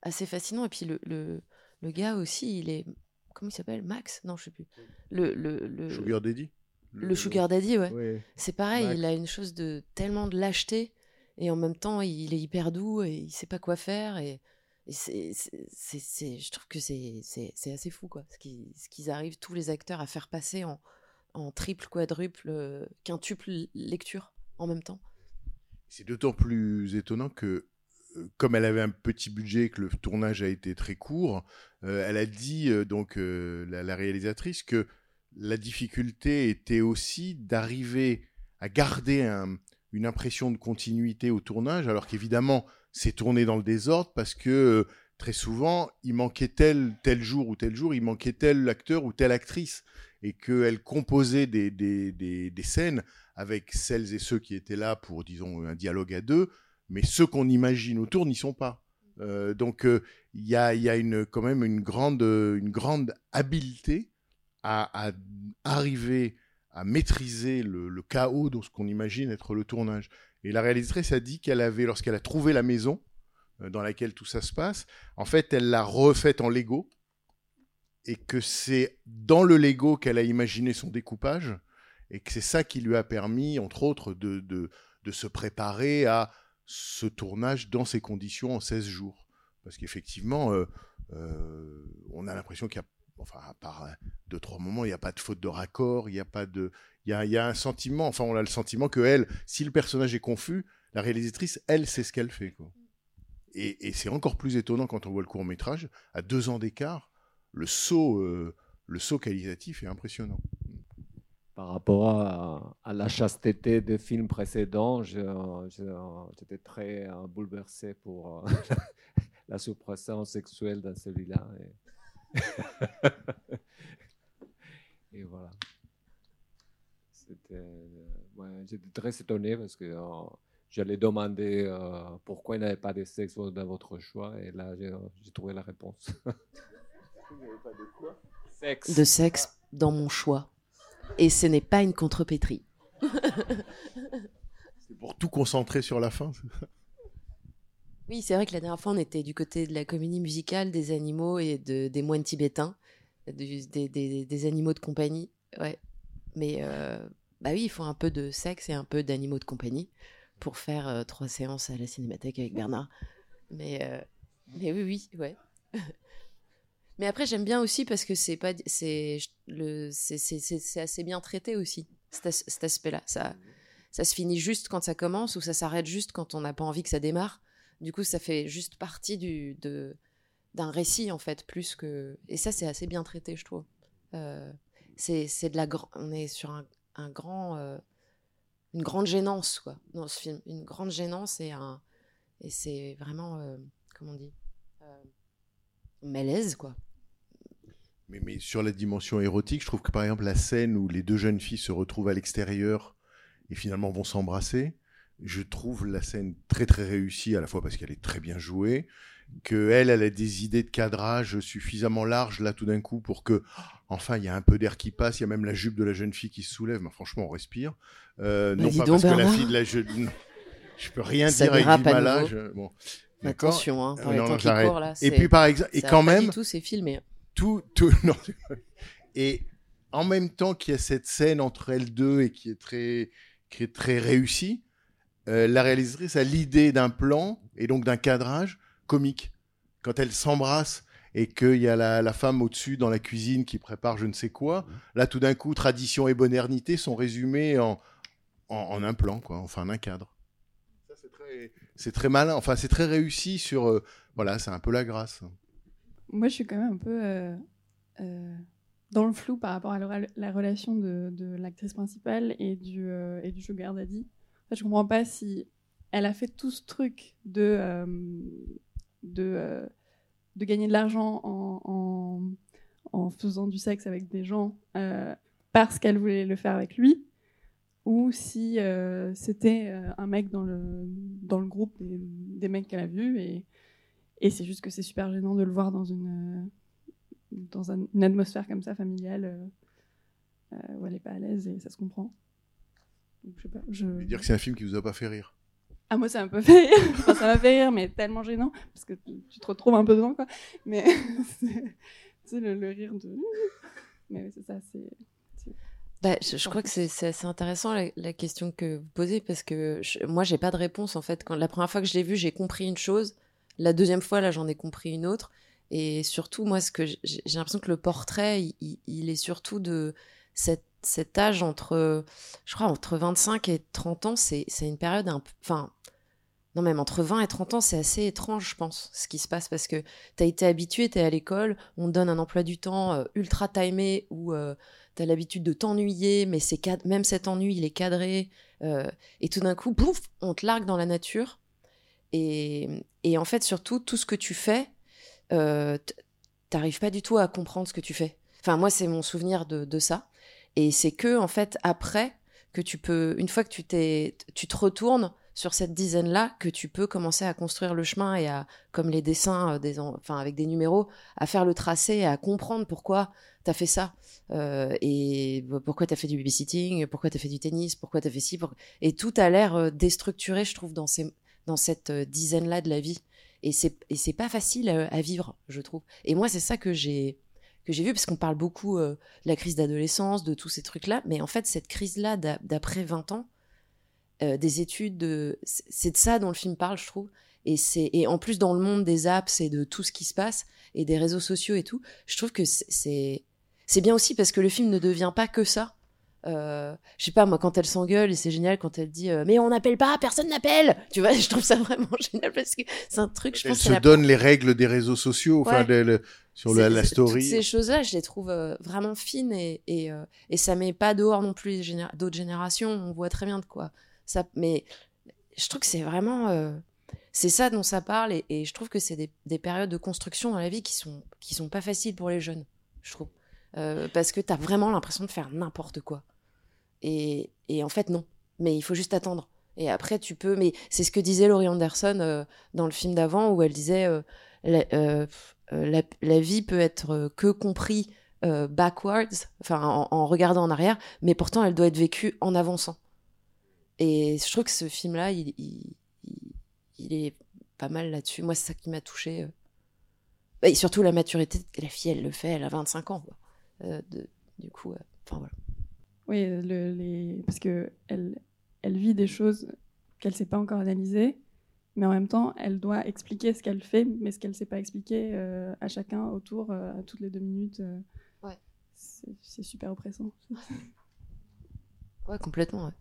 assez fascinant. Et puis le, le, le gars aussi, il est. Comment il s'appelle? Max? Non, je sais plus. Le, le, le, Sugar Daddy? le Sugar Daddy, ouais. Ouais. C'est pareil, Max. il a une chose de tellement de lâcheté. Et en même temps, il est hyper doux et il sait pas quoi faire. Et, et c'est, c'est, c'est- c'est- je trouve que c'est, c'est, c'est assez fou, quoi. Ce qu'ils, ce qu'ils arrivent, tous les acteurs, à faire passer en, en triple, quadruple, euh, quintuple lecture en même temps. C'est d'autant plus étonnant que, euh, comme elle avait un petit budget, que le tournage a été très court, euh, elle a dit, donc, la, réalisatrice, que la difficulté était aussi d'arriver à garder un- une impression de continuité au tournage, alors qu'évidemment, c'est tourné dans le désordre parce que très souvent, il manquait tel, tel jour ou tel jour, il manquait tel acteur ou telle actrice, et qu'elle composait des, des, des, scènes avec celles et ceux qui étaient là pour, disons, un dialogue à deux, mais ceux qu'on imagine autour n'y sont pas. Euh, donc, euh, il y a, y a une, quand même une grande, une grande habileté à, arriver à maîtriser le, chaos dans ce qu'on imagine être le tournage. Et la réalisatrice a dit qu'elle avait, lorsqu'elle a trouvé la maison euh, dans laquelle tout ça se passe, en fait, elle l'a refaite en Lego, et que c'est dans le Lego qu'elle a imaginé son découpage, et que c'est ça qui lui a permis, entre autres, de, se préparer à ce tournage dans ces conditions en 16 jours. Parce qu'effectivement, euh, euh, on a l'impression qu'il y a, enfin, à part deux, trois moments, il n'y a pas de faute de raccord, il n'y a pas de. Il y a, un sentiment, enfin, on a le sentiment que elle, si le personnage est confus, la réalisatrice, elle, sait ce qu'elle fait. Et c'est encore plus étonnant quand on voit le court métrage, à deux ans d'écart, le saut, euh, le saut qualitatif est impressionnant. Par rapport à, la chasteté des films précédents, j'étais très euh, bouleversé pour euh, la suppression sexuelle dans celui-là. Et... Voilà. J'étais très étonné parce que j'allais demander pourquoi il n'y avait pas de sexe dans votre choix et là j'ai trouvé la réponse. De sexe dans mon choix. Et ce n'est pas une contrepétrie. C'est pour tout concentrer sur la fin. Oui, c'est vrai que la dernière fois, on était du côté de la comédie musicale, des animaux et de, des moines tibétains, du- des, des- des animaux de compagnie. Ouais. Mais euh, bah oui, il faut un peu de sexe et un peu d'animaux de compagnie pour faire euh, trois séances à la cinémathèque avec Bernard. Mais, euh, mais oui, oui, ouais. mais après, j'aime bien aussi parce que c'est pas, c'est le, c'est, assez bien traité aussi cet, as- cet aspect-là. Ça, ça se finit juste quand ça commence ou ça s'arrête juste quand on n'a pas envie que ça démarre. Du coup, ça fait juste partie du, de, d'un récit, en fait, plus que. Et ça, c'est assez bien traité, je trouve. Euh, c'est, c'est de la. On est sur un, un grand. euh, une grande gênance, quoi, dans ce film. Une grande gênance et un. Et c'est vraiment. euh, comment on dit Malaise, quoi. Mais, mais sur la dimension érotique, je trouve que par exemple la scène où les deux jeunes filles se retrouvent à l'extérieur et finalement vont s'embrasser, je trouve la scène très très réussie à la fois parce qu'elle est très bien jouée, que elle, elle a des idées de cadrage suffisamment larges là tout d'un coup pour que enfin il y a un peu d'air qui passe, il y a même la jupe de la jeune fille qui se soulève, mais franchement on respire. Euh, Bah, non pas donc, parce que la Bernard. fille de la jeune, je peux rien Ça dire avec nouveau. je- bon. D'accord. Attention, hein, pour Euh, les non, temps non, qui j'arrête. courent, là. Et puis par exemple, et quand même, du tout, c'est filmé. Tout, tout, non. Et en même temps qu'il y a cette scène entre elles deux et qui est très, qui est très réussie, euh, la réalisatrice a l'idée d'un plan et donc d'un cadrage comique. Quand elles s'embrassent et qu'il y a la, la femme au-dessus dans la cuisine qui prépare je ne sais quoi. Là, tout d'un coup, tradition et modernité sont résumées en, en, en un plan, quoi, enfin en un cadre. Ça, c'est très, c'est très malin, enfin c'est très réussi sur... euh, voilà, c'est un peu la grâce. Moi, je suis quand même un peu euh, euh, dans le flou par rapport à la, la relation de, l'actrice principale et du, euh, et du sugar daddy. En fait, je comprends pas si elle a fait tout ce truc de, euh, de, de gagner de l'argent en, en, faisant du sexe avec des gens parce qu'elle voulait le faire avec lui, ou si c'était un mec dans le, dans le groupe des, des mecs qu'elle a vus et, et c'est juste que c'est super gênant de le voir dans une, euh, dans un- une atmosphère comme ça, familiale, euh, euh, où elle n'est pas à l'aise et ça se comprend. Donc, je sais pas, je... Je veux dire que c'est un film qui vous a pas fait rire. Ah, moi, ça m'a un peu fait rire. Enfin, ça m'a fait rire, mais tellement gênant, parce que tu, tu te retrouves un peu dedans, quoi. Mais c'est tu sais, le, le rire de. Mais c'est ça, c'est. Bah, je, je crois que c'est c'est assez intéressant la, la question que vous posez parce que je- moi j'ai pas de réponse en fait. Quand la première fois que je l'ai vu, j'ai compris une chose. La deuxième fois, là, j'en ai compris une autre. Et surtout, moi, ce que j'ai l'impression que le portrait, il, est surtout de cet, âge entre, je crois, entre 25 et 30 ans. C'est une période un peu, enfin, non même entre 20 et 30 ans, c'est assez étrange, je pense, ce qui se passe parce que t'as été habitué, t'es à l'école, on te donne un emploi du temps euh, ultra timé où euh, t'as l'habitude de t'ennuyer, mais c'est même cet ennui, il est cadré. euh, et tout d'un coup, pouf, on te largue dans la nature. Et, en fait, surtout, tout ce que tu fais, euh, t'arrives pas du tout à comprendre ce que tu fais. Enfin, moi, c'est mon souvenir de, ça. Et c'est que, en fait, après, que tu peux, une fois que tu t'es, tu te retournes sur cette dizaine-là, que tu peux commencer à construire le chemin et à, comme les dessins, euh, des, en- enfin, avec des numéros, à faire le tracé et à comprendre pourquoi t'as fait ça. Euh, et pourquoi t'as fait du babysitting, pourquoi t'as fait du tennis, pourquoi t'as fait ci, et tout a l'air euh, déstructuré, je trouve, dans ces, dans cette euh, dizaine-là de la vie. Et c'est, et c'est pas facile euh, à vivre, je trouve. Et moi, c'est ça que j'ai, que j'ai vu, parce qu'on parle beaucoup euh, de la crise d'adolescence, de tous ces trucs-là, mais en fait, cette crise-là d'a- d'après 20 ans, des études, de... c'est de ça dont le film parle, je trouve. Et, c'est, et en plus, dans le monde des apps et de tout ce qui se passe, et des réseaux sociaux et tout, je trouve que c'est, c'est bien aussi parce que le film ne devient pas que ça. Euh, je sais pas moi quand elle s'engueule et c'est génial quand elle dit euh, mais on n'appelle pas personne n'appelle tu vois je trouve ça vraiment génial parce que c'est un truc je Elle pense se donne les règles des réseaux sociaux, enfin, Ouais. le- sur la, la c'est- Toutes story. ces choses-là, je les trouve euh, vraiment fines et, et, et ça met pas dehors non plus géné- d'autres générations. On voit très bien de quoi ça. Mais je trouve que c'est vraiment. c'est ça dont ça parle et, et je trouve que c'est des, des périodes de construction dans la vie qui sont, qui sont pas faciles pour les jeunes, je trouve. Parce que tu as vraiment l'impression de faire n'importe quoi. Et, en fait, non. Mais il faut juste attendre. Et après, tu peux. Mais c'est ce que disait Laurie Anderson euh, dans le film d'avant, où elle disait euh, la, euh, la, vie peut être que compris backwards, enfin en, regardant en arrière, mais pourtant elle doit être vécue en avançant. Et je trouve que ce film-là, il, est pas mal là-dessus. Moi, c'est ça qui m'a touché. Et surtout la maturité. La fille, elle le fait, elle a 25 ans. du coup, enfin voilà. Oui, le- les... parce que elle, elle vit des choses qu'elle sait pas encore analyser, mais en même temps, elle doit expliquer ce qu'elle fait, mais ce qu'elle sait pas expliquer euh, à chacun autour, euh, à toutes les deux minutes. euh. Ouais. C'est c'est super oppressant. Ouais, complètement. ouais.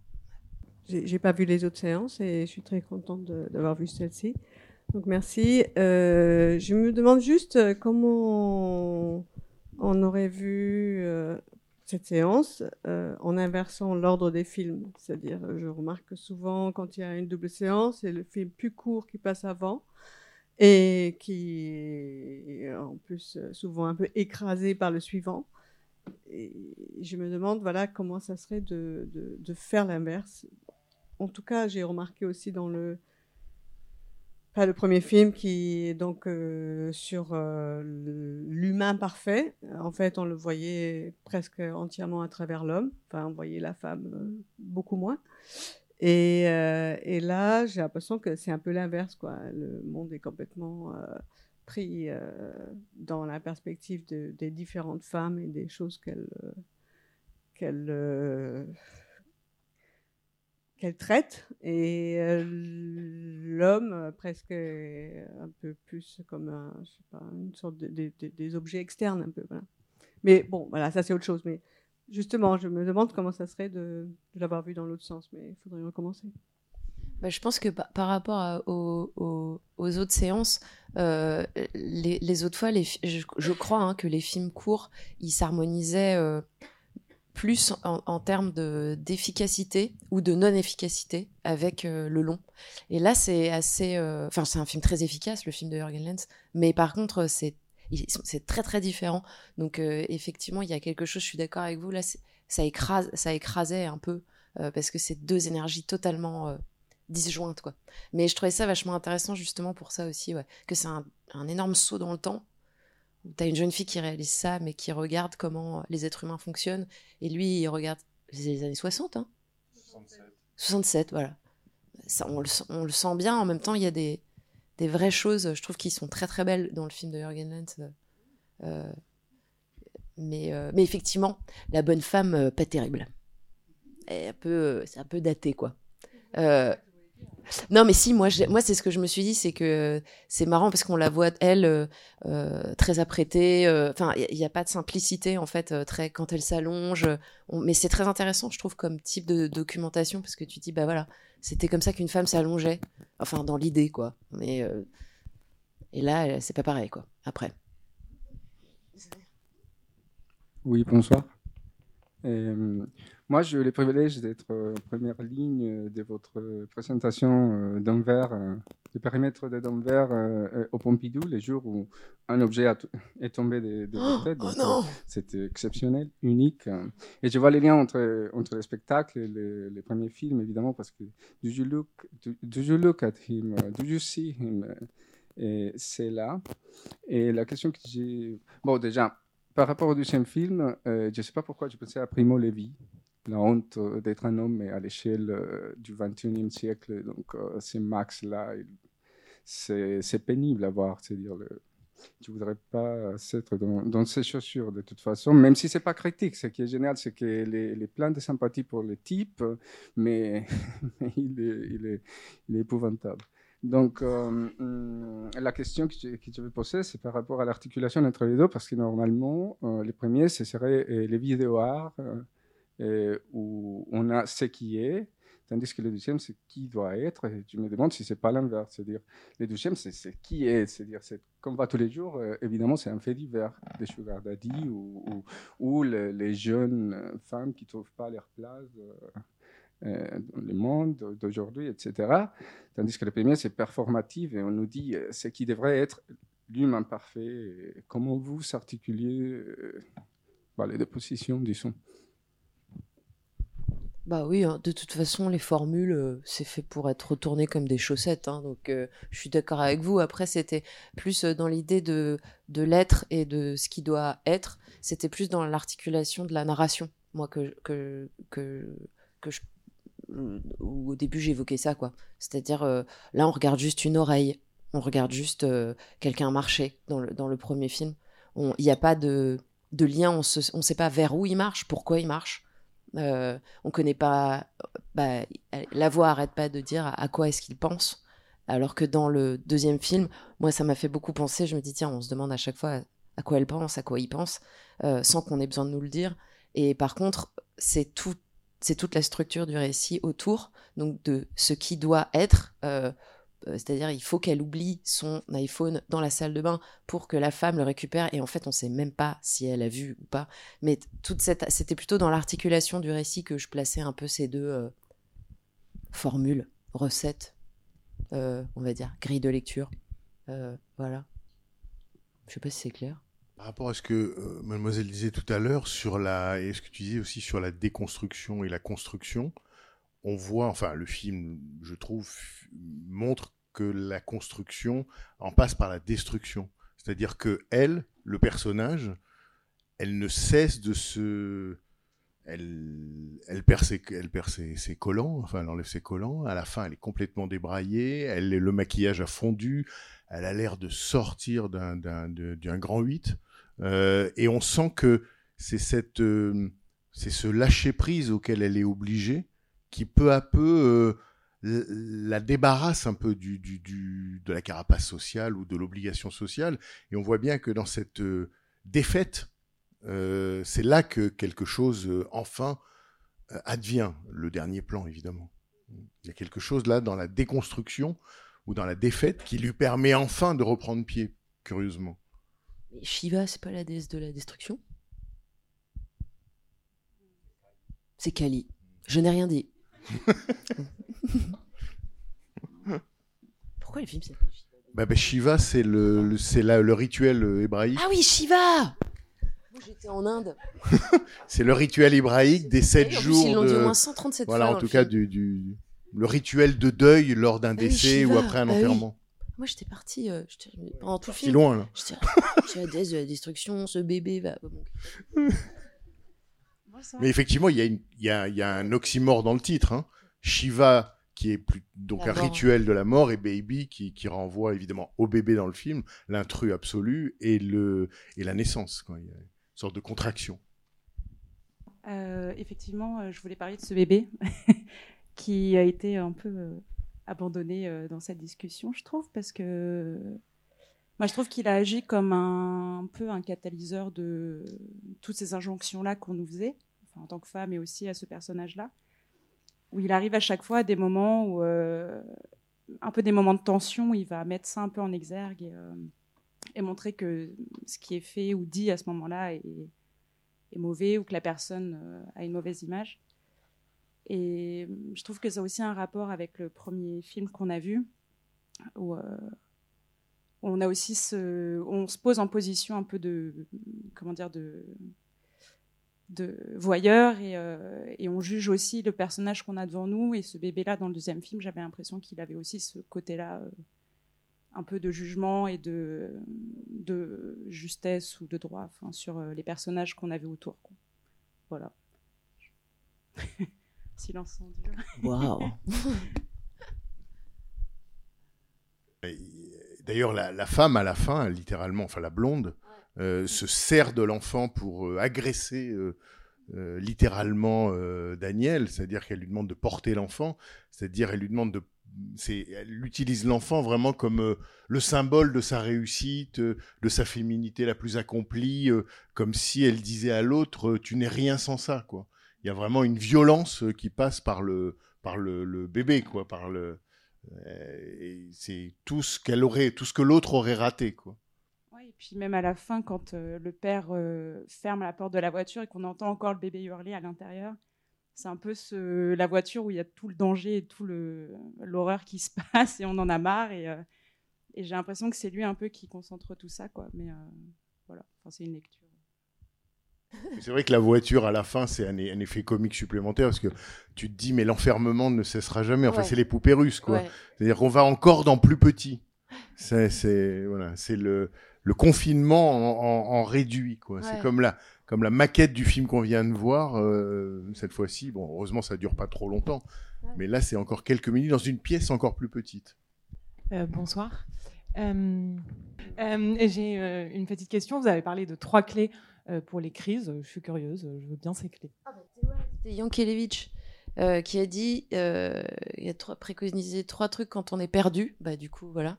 J'ai j'ai pas vu les autres séances et je suis très contente de- d'avoir vu celle-ci. Donc merci. Euh, je me demande juste comment on aurait vu euh, cette séance euh, en inversant l'ordre des films. C'est-à-dire, je remarque que souvent, quand il y a une double séance, c'est le film plus court qui passe avant et qui est en plus souvent un peu écrasé par le suivant. Et je me demande voilà comment ça serait de faire l'inverse. En tout cas, j'ai remarqué aussi dans le pas le premier film qui est donc euh, sur euh, l'humain parfait. En fait, on le voyait presque entièrement à travers l'homme. Enfin, on voyait la femme euh, beaucoup moins. Et, et là, j'ai l'impression que c'est un peu l'inverse, quoi. Le monde est complètement pris dans la perspective de- des différentes femmes et des choses qu'elles qu'elles qu'elle traite et euh, l'homme euh, presque euh, un peu plus comme une sorte de, de- de- des objets externes un peu. Mais bon, voilà, ça c'est autre chose. Mais justement, je me demande comment ça serait de, l'avoir vu dans l'autre sens, mais il faudrait recommencer. Bah, je pense que par, rapport aux, autres séances, les, autres fois, les, je, crois hein, que les films courts, ils s'harmonisaient plus en, termes de- d'efficacité ou de non-efficacité avec euh, le long. Et là, c'est assez... euh, Enfin, c'est un film très efficace, le film de Jürgen Lenz, mais par contre, sont- c'est très très différent. Donc euh, effectivement, il y a quelque chose, je suis d'accord avec vous, là, ça, écrase, ça écrasait un peu, euh, parce que c'est deux énergies totalement... euh, disjointes. Mais je trouvais ça vachement intéressant justement pour ça aussi, que c'est un énorme saut dans le temps. T'as une jeune fille qui réalise ça, mais qui regarde comment les êtres humains fonctionnent, et lui il regarde les années 60, hein 67, voilà. Ça, on, le, sent- on le sent bien, en même temps il y a des, des vraies choses, je trouve, qui sont très très belles dans le film de Jürgen Lenz. euh, euh, mais, euh, mais effectivement, la bonne femme, euh, pas terrible. Et un peu, c'est un peu daté, quoi. Euh, non, mais si, moi, moi c'est ce que je me suis dit, c'est que c'est marrant parce qu'on la voit, elle, euh, euh, très apprêtée. euh, Enfin, il n'y a, pas de simplicité, en fait, très, quand elle s'allonge. on- Mais c'est très intéressant, je trouve, comme type de documentation parce que tu dis, bah voilà, c'était comme ça qu'une femme s'allongeait. Enfin, dans l'idée, quoi. Mais. Et là, c'est pas pareil, quoi. Après. Oui, bonsoir. Euh, moi, j'ai eu le privilège d'être euh, en première ligne de votre euh, présentation euh, d'Anvers, euh, du périmètre de euh, euh, au Pompidou, le jour où un objet est tombé de, de votre tête. Oh euh, C'était exceptionnel, unique. euh. Et je vois les liens entre, entre le spectacle et le, le premier film, évidemment, parce que do you look, do, do you look at him, do you see him? euh, Et c'est là. Et la question que j'ai... Bon, déjà, par rapport au deuxième film, euh, je ne sais pas pourquoi je pensais à Primo Levi, la honte euh, d'être un homme mais à l'échelle euh, du 21e siècle. Donc, euh, ces Max-là, c'est c'est pénible à voir. C'est-à-dire, tu voudrais pas être dans, dans ces chaussures de toute façon, même si ce n'est pas critique. Ce qui est génial, c'est qu'il est, est plein de sympathie pour le type, mais, il, est, il, est, il est épouvantable. Donc, hum, la question que je, que vais poser, c'est par rapport à l'articulation entre les deux, parce que normalement, euh, les premiers, ce serait les vidéos art, où on a ce qui est, tandis que le deuxième, c'est qui doit être. Et je me demande si c'est pas l'inverse, c'est-à-dire, le deuxième, c'est qui est, c'est-à-dire, c'est comme va tous les jours, euh, évidemment, c'est un fait divers, des sugar daddy ou, ou, ou le- les jeunes euh, femmes qui trouvent pas leur place. euh, euh, dans le monde d'aujourd'hui, etc. Tandis que le premier, c'est performatif et on nous dit euh, ce qui devrait être l'humain parfait. Comment vous s'articulez euh, les deux positions, disons Bah oui, hein, de toute façon, les formules, euh, c'est fait pour être retourné comme des chaussettes. hein, donc, euh, je suis d'accord avec vous. Après, c'était plus euh, dans l'idée de, de l'être et de ce qui doit être. C'était plus dans l'articulation de la narration, moi, que, que, que, que je. au début, j'évoquais ça, quoi. C'est-à-dire, là, on regarde juste une oreille. On regarde juste quelqu'un marcher dans le, dans le premier film. Il n'y a pas de, de lien, on ne sait pas vers où il marche, pourquoi il marche. Euh, on connaît pas. Bah, la voix arrête pas de dire à, quoi est-ce qu'il pense. Alors que dans le deuxième film, moi, ça m'a fait beaucoup penser. Je me dis, tiens, on se demande à chaque fois à, quoi elle pense, à quoi il pense, euh, sans qu'on ait besoin de nous le dire. Et par contre, c'est tout, c'est toute la structure du récit autour, donc de ce qui doit être. euh, C'est-à-dire, il faut qu'elle oublie son iPhone dans la salle de bain pour que la femme le récupère. Et en fait, on sait même pas si elle a vu ou pas. Mais toute cette, c'était plutôt dans l'articulation du récit que je plaçais un peu ces deux euh, formules, recettes, euh, on va dire, grille de lecture. Euh, voilà. Je sais pas si c'est clair. Par rapport à ce que euh, mademoiselle disait tout à l'heure sur la et ce que tu disais aussi sur la déconstruction et la construction, on voit enfin le film je trouve montre que la construction en passe par la destruction. C'est-à-dire que elle, le personnage, elle ne cesse de se elle, elle perd, ses, elle perd ses, ses collants, enfin elle enlève ses collants, à la fin elle est complètement débraillée, elle, le maquillage a fondu, elle a l'air de sortir d'un, grand 8, euh, et on sent que c'est, cette, euh, c'est ce lâcher-prise auquel elle est obligée qui peu à peu euh, la débarrasse un peu du, du, de la carapace sociale ou de l'obligation sociale. Et on voit bien que dans cette euh, défaite, euh, c'est là que quelque chose, enfin, advient. Le dernier plan, évidemment. Il y a quelque chose là dans la déconstruction ou dans la défaite qui lui permet enfin de reprendre pied, curieusement. Mais Shiva, c'est pas la déesse de la destruction? C'est Kali. Je n'ai rien dit. Pourquoi le film s'appelle Shiva Bah, bah, Shiva, c'est le, le- c'est la- le rituel euh, hébraïque. Ah oui, Shiva Moi j'étais en Inde. C'est le rituel hébraïque des sept plus, jours. ils l'ont dit de- au moins 137 voilà, fois en dans tout le cas, film. du, du- le rituel de deuil lors d'un Ah oui, décès ou après un bah oui. enterrement. Moi j'étais partie euh, j'étais- pendant tout le film. loin, là. J'étais j'étais la déesse de la destruction, ce bébé va. bon, Mais effectivement, il y, a une- il y a, il y a un oxymore dans le titre. hein. Shiva, qui est plus, donc La un mort. rituel de la mort, et Baby, qui, qui renvoie évidemment au bébé dans le film, l'intrus absolu, et, le, et la naissance. Quoi. Il y a une sorte de contraction. Euh, effectivement, euh, je voulais parler de ce bébé qui a été un peu euh, abandonné dans cette discussion, je trouve, parce que moi, je trouve qu'il a agi comme un, un peu un catalyseur de toutes ces injonctions-là qu'on nous faisait, en tant que femme et aussi à ce personnage-là, où il arrive à chaque fois à des moments où, euh, un peu des moments de tension, où il va mettre ça un peu en exergue et, euh, montrer que ce qui est fait ou dit à ce moment-là est, mauvais ou que la personne euh, a une mauvaise image. Et je trouve que ça a aussi un rapport avec le premier film qu'on a vu, où, on a aussi on se pose en position un peu de, comment dire, de, de voyeur et, euh, et on juge aussi le personnage qu'on a devant nous. Et ce bébé-là, dans le deuxième film, j'avais l'impression qu'il avait aussi ce côté-là, euh, un peu de jugement et de, de justesse ou de droit enfin, sur euh, les personnages qu'on avait autour. quoi. Voilà. Silence. Waouh. D'ailleurs, la, la femme, à la fin, littéralement, enfin la blonde, se sert de l'enfant pour euh, agresser euh, euh, littéralement euh, Daniel, c'est-à-dire qu'elle lui demande de porter l'enfant, c'est-à-dire elle lui demande de elle utilise l'enfant vraiment comme euh, le symbole de sa réussite, euh, de sa féminité la plus accomplie, euh, comme si elle disait à l'autre euh, tu n'es rien sans ça quoi. Il y a vraiment une violence euh, qui passe par le par le, bébé quoi, par le euh, c'est tout ce qu'elle aurait, tout ce que l'autre aurait raté quoi. Et puis même à la fin, quand euh, le père euh, ferme la porte de la voiture et qu'on entend encore le bébé hurler à l'intérieur, c'est un peu ce, la voiture où il y a tout le danger et tout l'horreur qui se passe et on en a marre et, euh, et j'ai l'impression que c'est lui un peu qui concentre tout ça quoi. Mais euh, voilà, enfin, c'est une lecture. C'est vrai que la voiture à la fin, c'est un, un effet comique supplémentaire parce que tu te dis, mais l'enfermement ne cessera jamais. Enfin, Ouais. c'est les poupées russes, quoi. Ouais. C'est-à-dire qu'on va encore dans plus petit. C'est, c'est, voilà, c'est le, le confinement en, en- en réduit, quoi. C'est comme la, comme la maquette du film qu'on vient de voir, euh, cette fois-ci. Bon, heureusement, ça dure pas trop longtemps. Mais là, c'est encore quelques minutes dans une pièce encore plus petite. Euh, bonsoir. Euh, euh, et J'ai euh, une petite question. Vous avez parlé de trois clés euh, pour les crises. Je suis curieuse. Je veux bien ces clés. C'était Yankelevitch euh, qui a dit euh, il a trois, préconisé trois trucs quand on est perdu. Bah, du coup, voilà.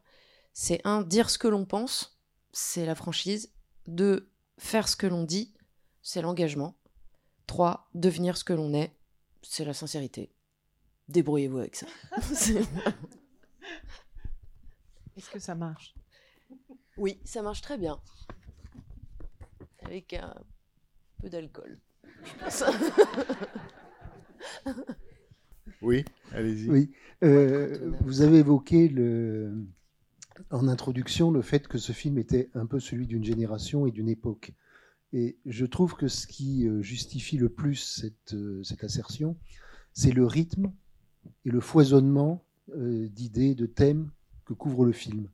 C'est un, dire ce que l'on pense, c'est la franchise. Deux, faire ce que l'on dit, c'est l'engagement. Trois, devenir ce que l'on est, c'est la sincérité. Débrouillez-vous avec ça. Est-ce que ça marche? Oui, ça marche très bien. Avec un peu d'alcool, je pense. Oui, allez-y. Oui. Euh, vous avez évoqué le, en introduction le fait que ce film était un peu celui d'une génération et d'une époque. Et je trouve que ce qui euh, justifie le plus cette, euh, cette assertion, c'est le rythme et le foisonnement euh, d'idées, de thèmes que couvre le film.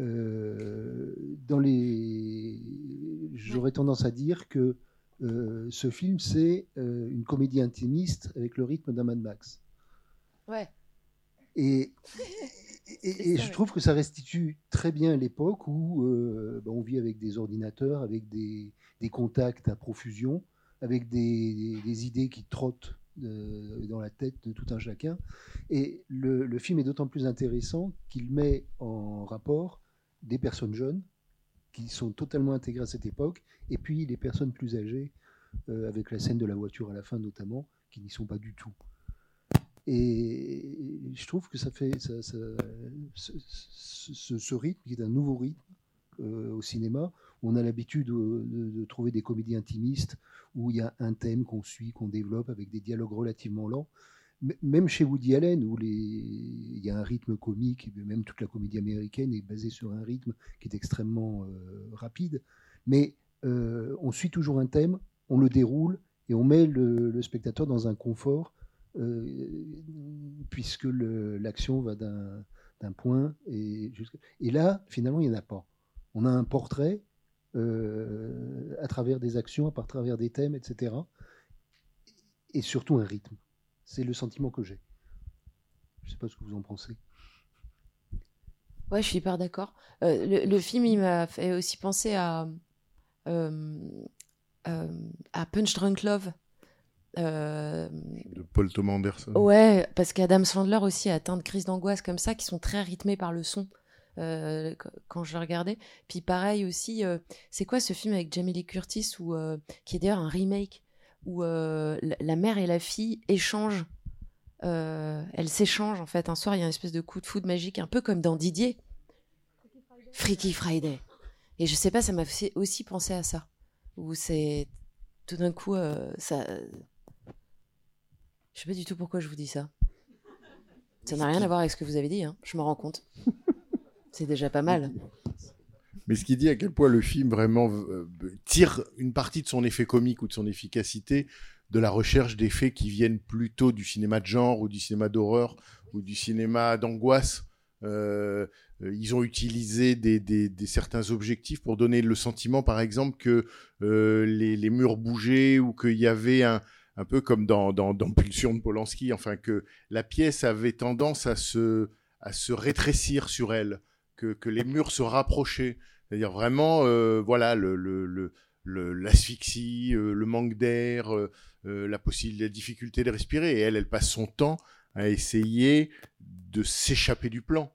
Euh, dans les, j'aurais tendance à dire que euh, ce film c'est euh, une comédie intimiste avec le rythme d'un Mad Max. Ouais. Et, et, et je trouve que ça restitue très bien l'époque où euh, ben, on vit avec des ordinateurs, avec des, des contacts à profusion, avec des, des idées qui trottent euh, dans la tête de tout un chacun. Et le, le film est d'autant plus intéressant qu'il met en rapport des personnes jeunes qui sont totalement intégrées à cette époque, et puis les personnes plus âgées, euh, avec la scène de la voiture à la fin notamment, qui n'y sont pas du tout. Et je trouve que ça fait ce, rythme, qui est un nouveau rythme euh, au cinéma, où on a l'habitude de, de- trouver des comédies intimistes, où il y a un thème qu'on suit, qu'on développe avec des dialogues relativement lents. Même chez Woody Allen, où il y a un rythme comique, même toute la comédie américaine est basée sur un rythme qui est extrêmement euh, rapide, mais euh, on suit toujours un thème, on le déroule et on met le, spectateur dans un confort, euh, puisque le- l'action va d'un point et là, finalement, il n'y en a pas. On a un portrait euh, à travers des actions, à travers des thèmes, etc. Et surtout un rythme. C'est le sentiment que j'ai. Je ne sais pas ce que vous en pensez. Ouais, je suis hyper d'accord. Euh, le, film, il m'a fait aussi penser à, euh, euh, à Punch Drunk Love. Euh, De Paul Thomas Anderson. ouais, parce qu'Adam Sandler aussi a atteint de crises d'angoisse comme ça, qui sont très rythmées par le son. euh, qu- quand je le regardais. Puis pareil aussi, euh, c'est quoi ce film avec Jamie Lee Curtis, où, qui est d'ailleurs un remake, où la, mère et la fille échangent, elles s'échangent en fait. Un soir, il y a une espèce de coup de foudre magique, un peu comme dans Didier. Freaky Friday. Et je sais pas, ça m'a fait aussi penser à ça. Où c'est tout d'un coup, ça. Je sais pas du tout pourquoi je vous dis ça. Ça n'a rien à voir avec ce que vous avez dit, hein. je me rends compte. C'est déjà pas mal. Mais ce qui dit à quel point le film vraiment euh, tire une partie de son effet comique ou de son efficacité de la recherche d'effets qui viennent plutôt du cinéma de genre ou du cinéma d'horreur ou du cinéma d'angoisse. Euh, euh, ils ont utilisé des, des- des certains objectifs pour donner le sentiment, par exemple, que euh, les, les murs bougeaient ou qu'il y avait un, un peu comme dans, dans, dans Pulsion de Polanski, enfin que la pièce avait tendance à se, à se rétrécir sur elle, que, que les murs se rapprochaient. C'est-à-dire vraiment, euh, voilà, le, le, le- l'asphyxie, euh, le manque d'air, euh, la, possi- la difficulté de respirer. Et elle, elle passe son temps à essayer de s'échapper du plan.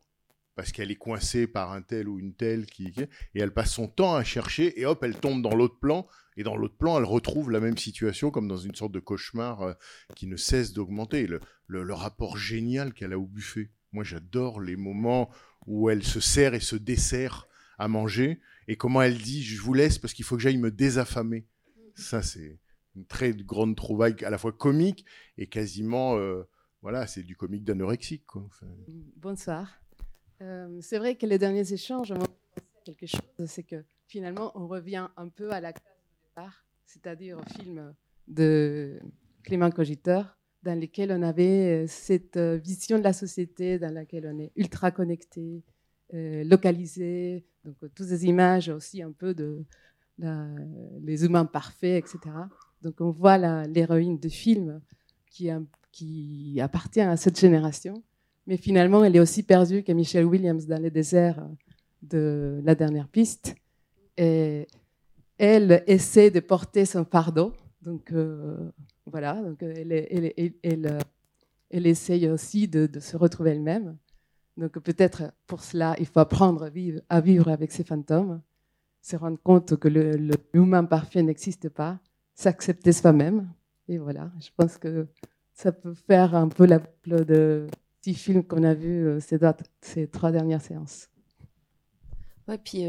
Parce qu'elle est coincée par un tel ou une telle qui, Et elle passe son temps à chercher, et hop, elle tombe dans l'autre plan. Et dans l'autre plan, elle retrouve la même situation, comme dans une sorte de cauchemar euh, qui ne cesse d'augmenter. Le, le- le rapport génial qu'elle a au buffet. Moi, j'adore les moments où elle se sert et se dessert à manger, et comment elle dit Je vous laisse parce qu'il faut que j'aille me désaffamer. Ça, c'est une très grande trouvaille, à la fois comique et quasiment. euh, voilà, c'est du comique d'anorexique. quoi. Enfin, Bonsoir. Euh, c'est vrai que les derniers échanges quelque chose, c'est que finalement on revient un peu à la case de départ, c'est-à-dire au film de Clément Cogiteur, dans lequel on avait euh, cette euh, vision de la société dans laquelle on est ultra connecté, localisé, donc toutes ces images aussi un peu de les humains parfaits, etc. Donc on voit l'héroïne de film qui appartient à cette génération, mais finalement elle est aussi perdue que Michelle Williams dans les déserts de la dernière piste. Et elle essaie de porter son fardeau, donc euh, voilà, donc elle, elle, elle, euh, elle aussi de, se retrouver elle-même. Donc peut-être pour cela, il faut apprendre à vivre, avec ces fantômes, se rendre compte que le, humain parfait n'existe pas, s'accepter soi-même. Et voilà, je pense que ça peut faire un peu la de petits films qu'on a vus euh, ces, trois dernières séances. Ouais, puis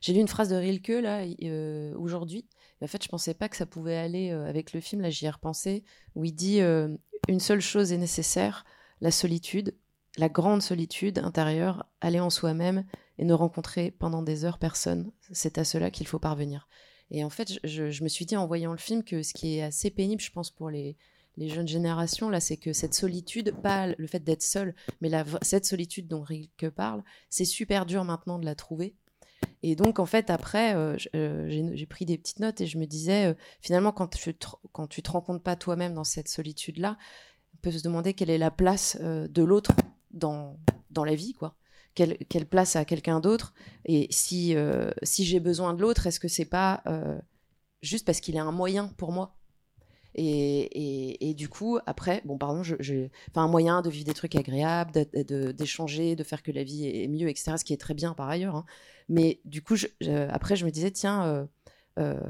j'ai lu une phrase de Rilke là euh, aujourd'hui. En fait, je pensais pas que ça pouvait aller euh, avec le film. Là, j'y ai repensé où il dit euh, une seule chose est nécessaire la solitude, la grande solitude intérieure, aller en soi-même et ne rencontrer pendant des heures personne. C'est à cela qu'il faut parvenir. Et en fait, je me suis dit en voyant le film que ce qui est assez pénible, je pense, pour les, les jeunes générations, là, c'est que cette solitude, pas le fait d'être seul, mais cette solitude dont Rilke parle, c'est super dur maintenant de la trouver. Et donc, en fait, après, euh, euh, j'ai pris des petites notes et je me disais, euh, finalement, quand tu, te, te compte pas toi-même dans cette solitude-là, on peut se demander quelle est la place de l'autre dans, dans la vie, quoi. Quelle, quelle place a quelqu'un d'autre? Et si, si j'ai besoin de l'autre, est-ce que c'est pas juste parce qu'il est un moyen pour moi? Et, du coup, après, bon, pardon, je, un moyen de vivre des trucs agréables, d'échanger, de, de, faire que la vie est mieux, etc. Ce qui est très bien par ailleurs. Hein. Mais du coup, après, je me disais, tiens, euh, euh,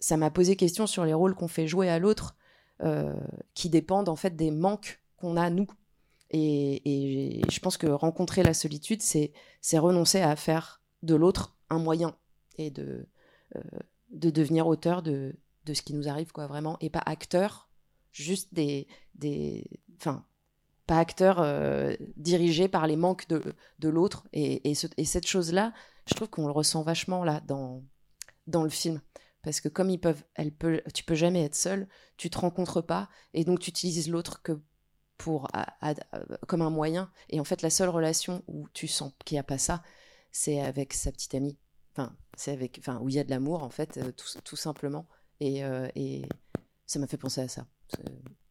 ça m'a posé question sur les rôles qu'on fait jouer à l'autre, euh, qui dépendent en fait des manques qu'on a nous. Et, je pense que rencontrer la solitude, c'est renoncer à faire de l'autre un moyen et de, de devenir auteur de, de ce qui nous arrive, quoi, vraiment, et pas acteur, juste des. des enfin, pas acteur euh, dirigé par les manques de, de l'autre. Et, et, ce, et, cette chose-là, je trouve qu'on le ressent vachement là dans, dans le film. Parce que comme ils peuvent, elle peut, tu peux jamais être seul, tu te rencontres pas, et donc tu utilises l'autre que pour comme un moyen. Et en fait, la seule relation où tu sens qu'il n'y a pas ça, c'est avec sa petite amie. Enfin, c'est avec, enfin, où il y a de l'amour en fait, euh, tout, tout simplement. Et, euh, et ça m'a fait penser à ça.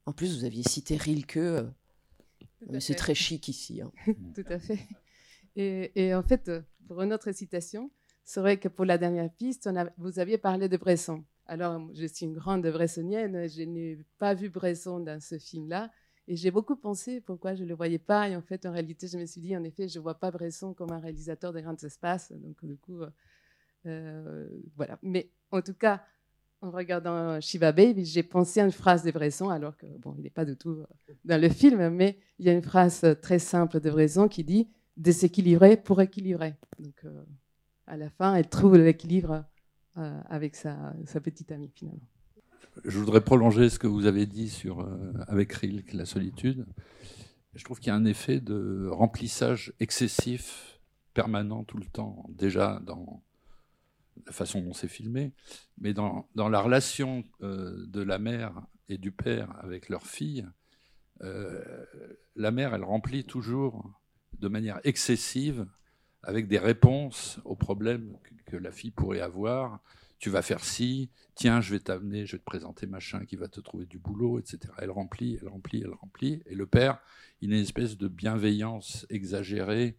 En plus, vous aviez cité Rilke. Euh, mais c'est très chic ici. Hein. Tout à fait. Et, et, en fait, pour une autre citation, c'est vrai que pour la dernière piste, on a, vous aviez parlé de Bresson. Alors, je suis une grande bressonienne, je n'ai pas vu Bresson dans ce film-là. Et j'ai beaucoup pensé pourquoi je ne le voyais pas. Et en fait, en réalité, je me suis dit, en effet, je ne vois pas Bresson comme un réalisateur de grands espaces. Donc, du coup, euh, voilà. Mais en tout cas, en regardant Shiva Baby, j'ai pensé à une phrase de Bresson, alors que, bon, il n'est pas du tout dans le film, mais il y a une phrase très simple de Bresson qui dit déséquilibrer pour équilibrer. Donc, euh, à la fin, elle trouve l'équilibre euh, avec sa, sa, petite amie, finalement. Je voudrais prolonger ce que vous avez dit sur, euh, avec Rilke, la solitude. Je trouve qu'il y a un effet de remplissage excessif, permanent tout le temps, déjà dans la façon dont c'est filmé, mais dans, dans la relation euh, de la mère et du père avec leur fille, euh, la mère, elle remplit toujours de manière excessive avec des réponses aux problèmes que, que la fille pourrait avoir. Tu vas faire ci, tiens, je vais t'amener, je vais te présenter machin qui va te trouver du boulot, etc. Elle remplit, elle remplit, elle remplit. Et le père, il a une espèce de bienveillance exagérée,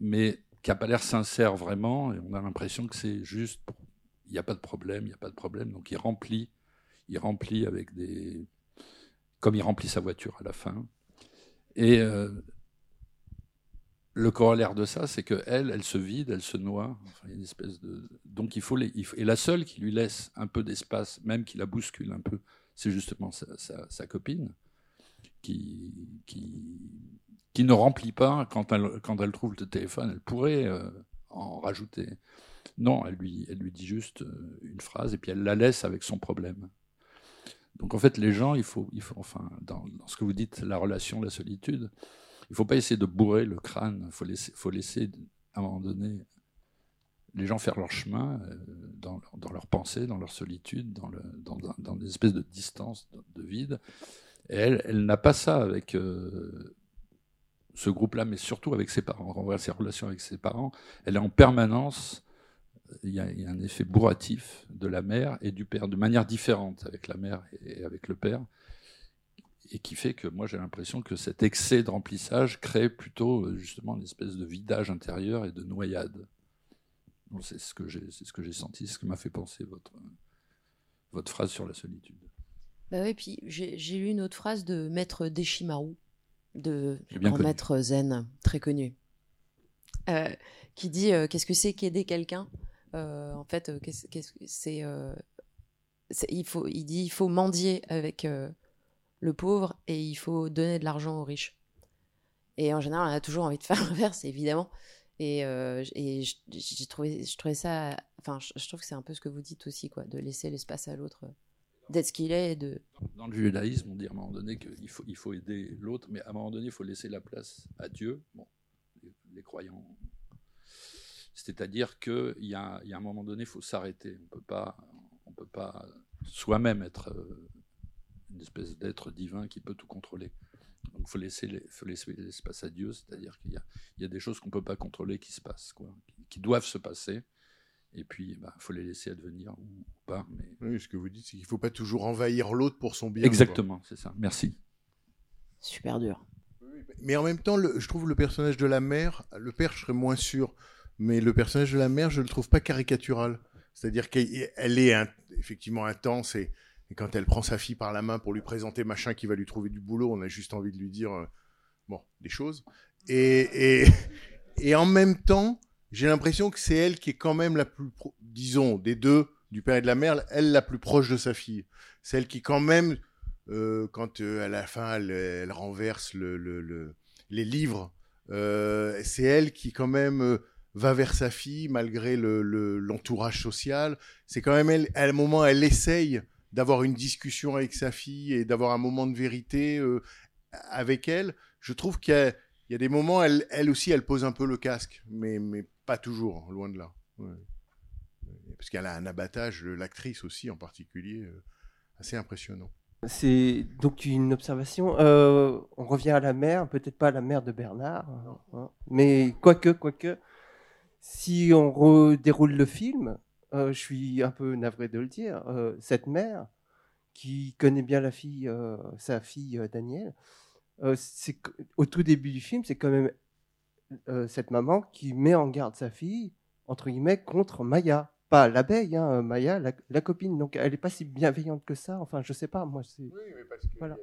mais qui n'a pas l'air sincère vraiment, et on a l'impression que c'est juste, il n'y a pas de problème, il n'y a pas de problème, donc il remplit, il remplit avec des, comme il remplit sa voiture à la fin. Et euh, le corollaire de ça, c'est que elle, elle se vide, elle se noie. Une espèce de... Donc il faut, les... et la seule qui lui laisse un peu d'espace, même qui la bouscule un peu, c'est justement sa, copine, qui, qui, qui ne remplit pas quand elle, quand elle trouve le téléphone. Elle pourrait euh, en rajouter. Non, elle lui, elle lui dit juste euh, une phrase et puis elle la laisse avec son problème. Donc en fait, les gens, il faut, il faut enfin, dans, ce que vous dites, la relation, la solitude, il ne faut pas essayer de bourrer le crâne. Il faut laisser, faut laisser, à un moment donné, les gens faire leur chemin euh, dans, dans leur pensée, dans leur solitude, dans, le, dans, dans des espèces de distance, de vide. Elle, n'a pas ça avec euh, ce groupe-là, mais surtout avec ses parents. Relations avec ses parents. Elle est en permanence. Il y, a, un effet bourratif de la mère et du père, de manière différente avec la mère et avec le père, et qui fait que moi j'ai l'impression que cet excès de remplissage crée plutôt justement une espèce de vidage intérieur et de noyade. C'est ce que j'ai, senti, ce que m'a fait penser votre phrase sur la solitude. Bah oui, puis j'ai, lu une autre phrase de Maître Deshimaru de grand maître zen très connu, euh, qui dit euh, qu'est-ce que c'est qu'aider quelqu'un? Euh, En fait, c'est, c'est, il faut, il dit il faut mendier avec le pauvre et il faut donner de l'argent aux riches. Et en général, on a toujours envie de faire l'inverse, évidemment. Et, et j'ai trouvé, je trouvais ça, enfin, je, je trouve que c'est un peu ce que vous dites aussi, quoi, de laisser l'espace à l'autre d'être ce qu'il est. Dans le judaïsme, on dit à un moment donné qu'il faut, aider l'autre, mais à un moment donné, il faut laisser la place à Dieu. Bon, les, croyants. C'est-à-dire qu'il y, y, a un moment donné, il faut s'arrêter. On peut pas, peut pas soi-même être une espèce d'être divin qui peut tout contrôler. Donc il faut laisser, l'espace à Dieu, c'est-à-dire qu'il y, y a, des choses qu'on ne peut pas contrôler qui se passent, qui doivent se passer. Et puis, il bah, faut les laisser advenir ou pas. Mais... Oui, ce que vous dites, c'est qu'il ne faut pas toujours envahir l'autre pour son bien. Exactement, c'est ça. Merci. Super dur. Mais en même temps, le, je trouve le personnage de la mère, le père, je serais moins sûr, mais le personnage de la mère, je ne le trouve pas caricatural. C'est-à-dire qu'elle est effectivement intense et, quand elle prend sa fille par la main pour lui présenter machin qui va lui trouver du boulot, on a juste envie de lui dire euh, bon des choses. Et, et, en même temps, j'ai l'impression que c'est elle qui est quand même la plus, disons, des deux, du père et de la mère, elle la plus proche de sa fille. Celle qui quand même, euh, quand euh, à la fin elle, renverse le, le, les livres, c'est elle qui quand même va vers sa fille malgré l'entourage le, social. C'est quand même elle, à un moment, elle essaye d'avoir une discussion avec sa fille et d'avoir un moment de vérité euh, avec elle. Je trouve qu'il y, a des moments, elle, elle, aussi, elle pose un peu le casque, mais, mais pas toujours, loin de là. Parce qu'elle a un abattage, l'actrice aussi en particulier, euh, assez impressionnant. C'est donc une observation. Euh, on revient à la mère, peut-être pas à la mère de Bernard, hein, mais quoique, quoique, si on redéroule le film, euh, je suis un peu navré de le dire, euh, cette mère qui connaît bien la fille, sa fille Danielle, c'est au tout début du film, c'est quand même cette maman qui met en garde sa fille entre guillemets contre Maya, pas l'abeille, hein, Maya, la, copine. Donc elle n'est pas si bienveillante que ça. Enfin, je sais pas, moi. Oui, mais parce qu'il voilà.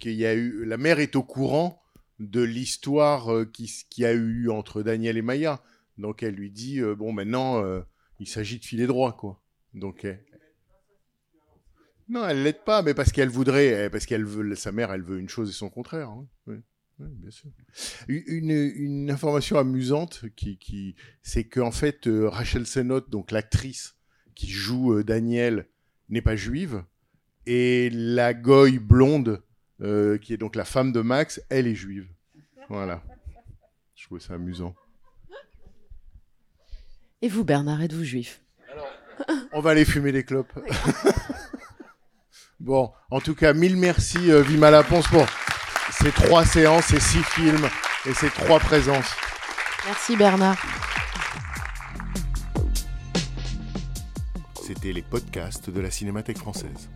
qu'il y a eu la mère est au courant de l'histoire euh, qui, qui, a eu entre Daniel et Maya. Donc elle lui dit euh, bon maintenant euh, il s'agit de filer droit quoi. Donc non elle l'aide pas mais parce qu'elle voudrait parce qu'elle veut sa mère elle veut une chose et son contraire. Hein. Oui. Bien sûr. Une, une, information amusante qui, qui c'est qu'en fait Rachel Sennott donc l'actrice qui joue Daniel n'est pas juive et la goy blonde euh, qui est donc la femme de Max, elle est juive. Voilà. Je trouve ça amusant. Et vous, Bernard, êtes-vous juif? On va aller fumer des clopes. bon, en tout cas, mille merci euh, Vima Laponce pour ces trois séances, ces six films et ces trois présences. Merci Bernard. C'était les podcasts de la Cinémathèque française.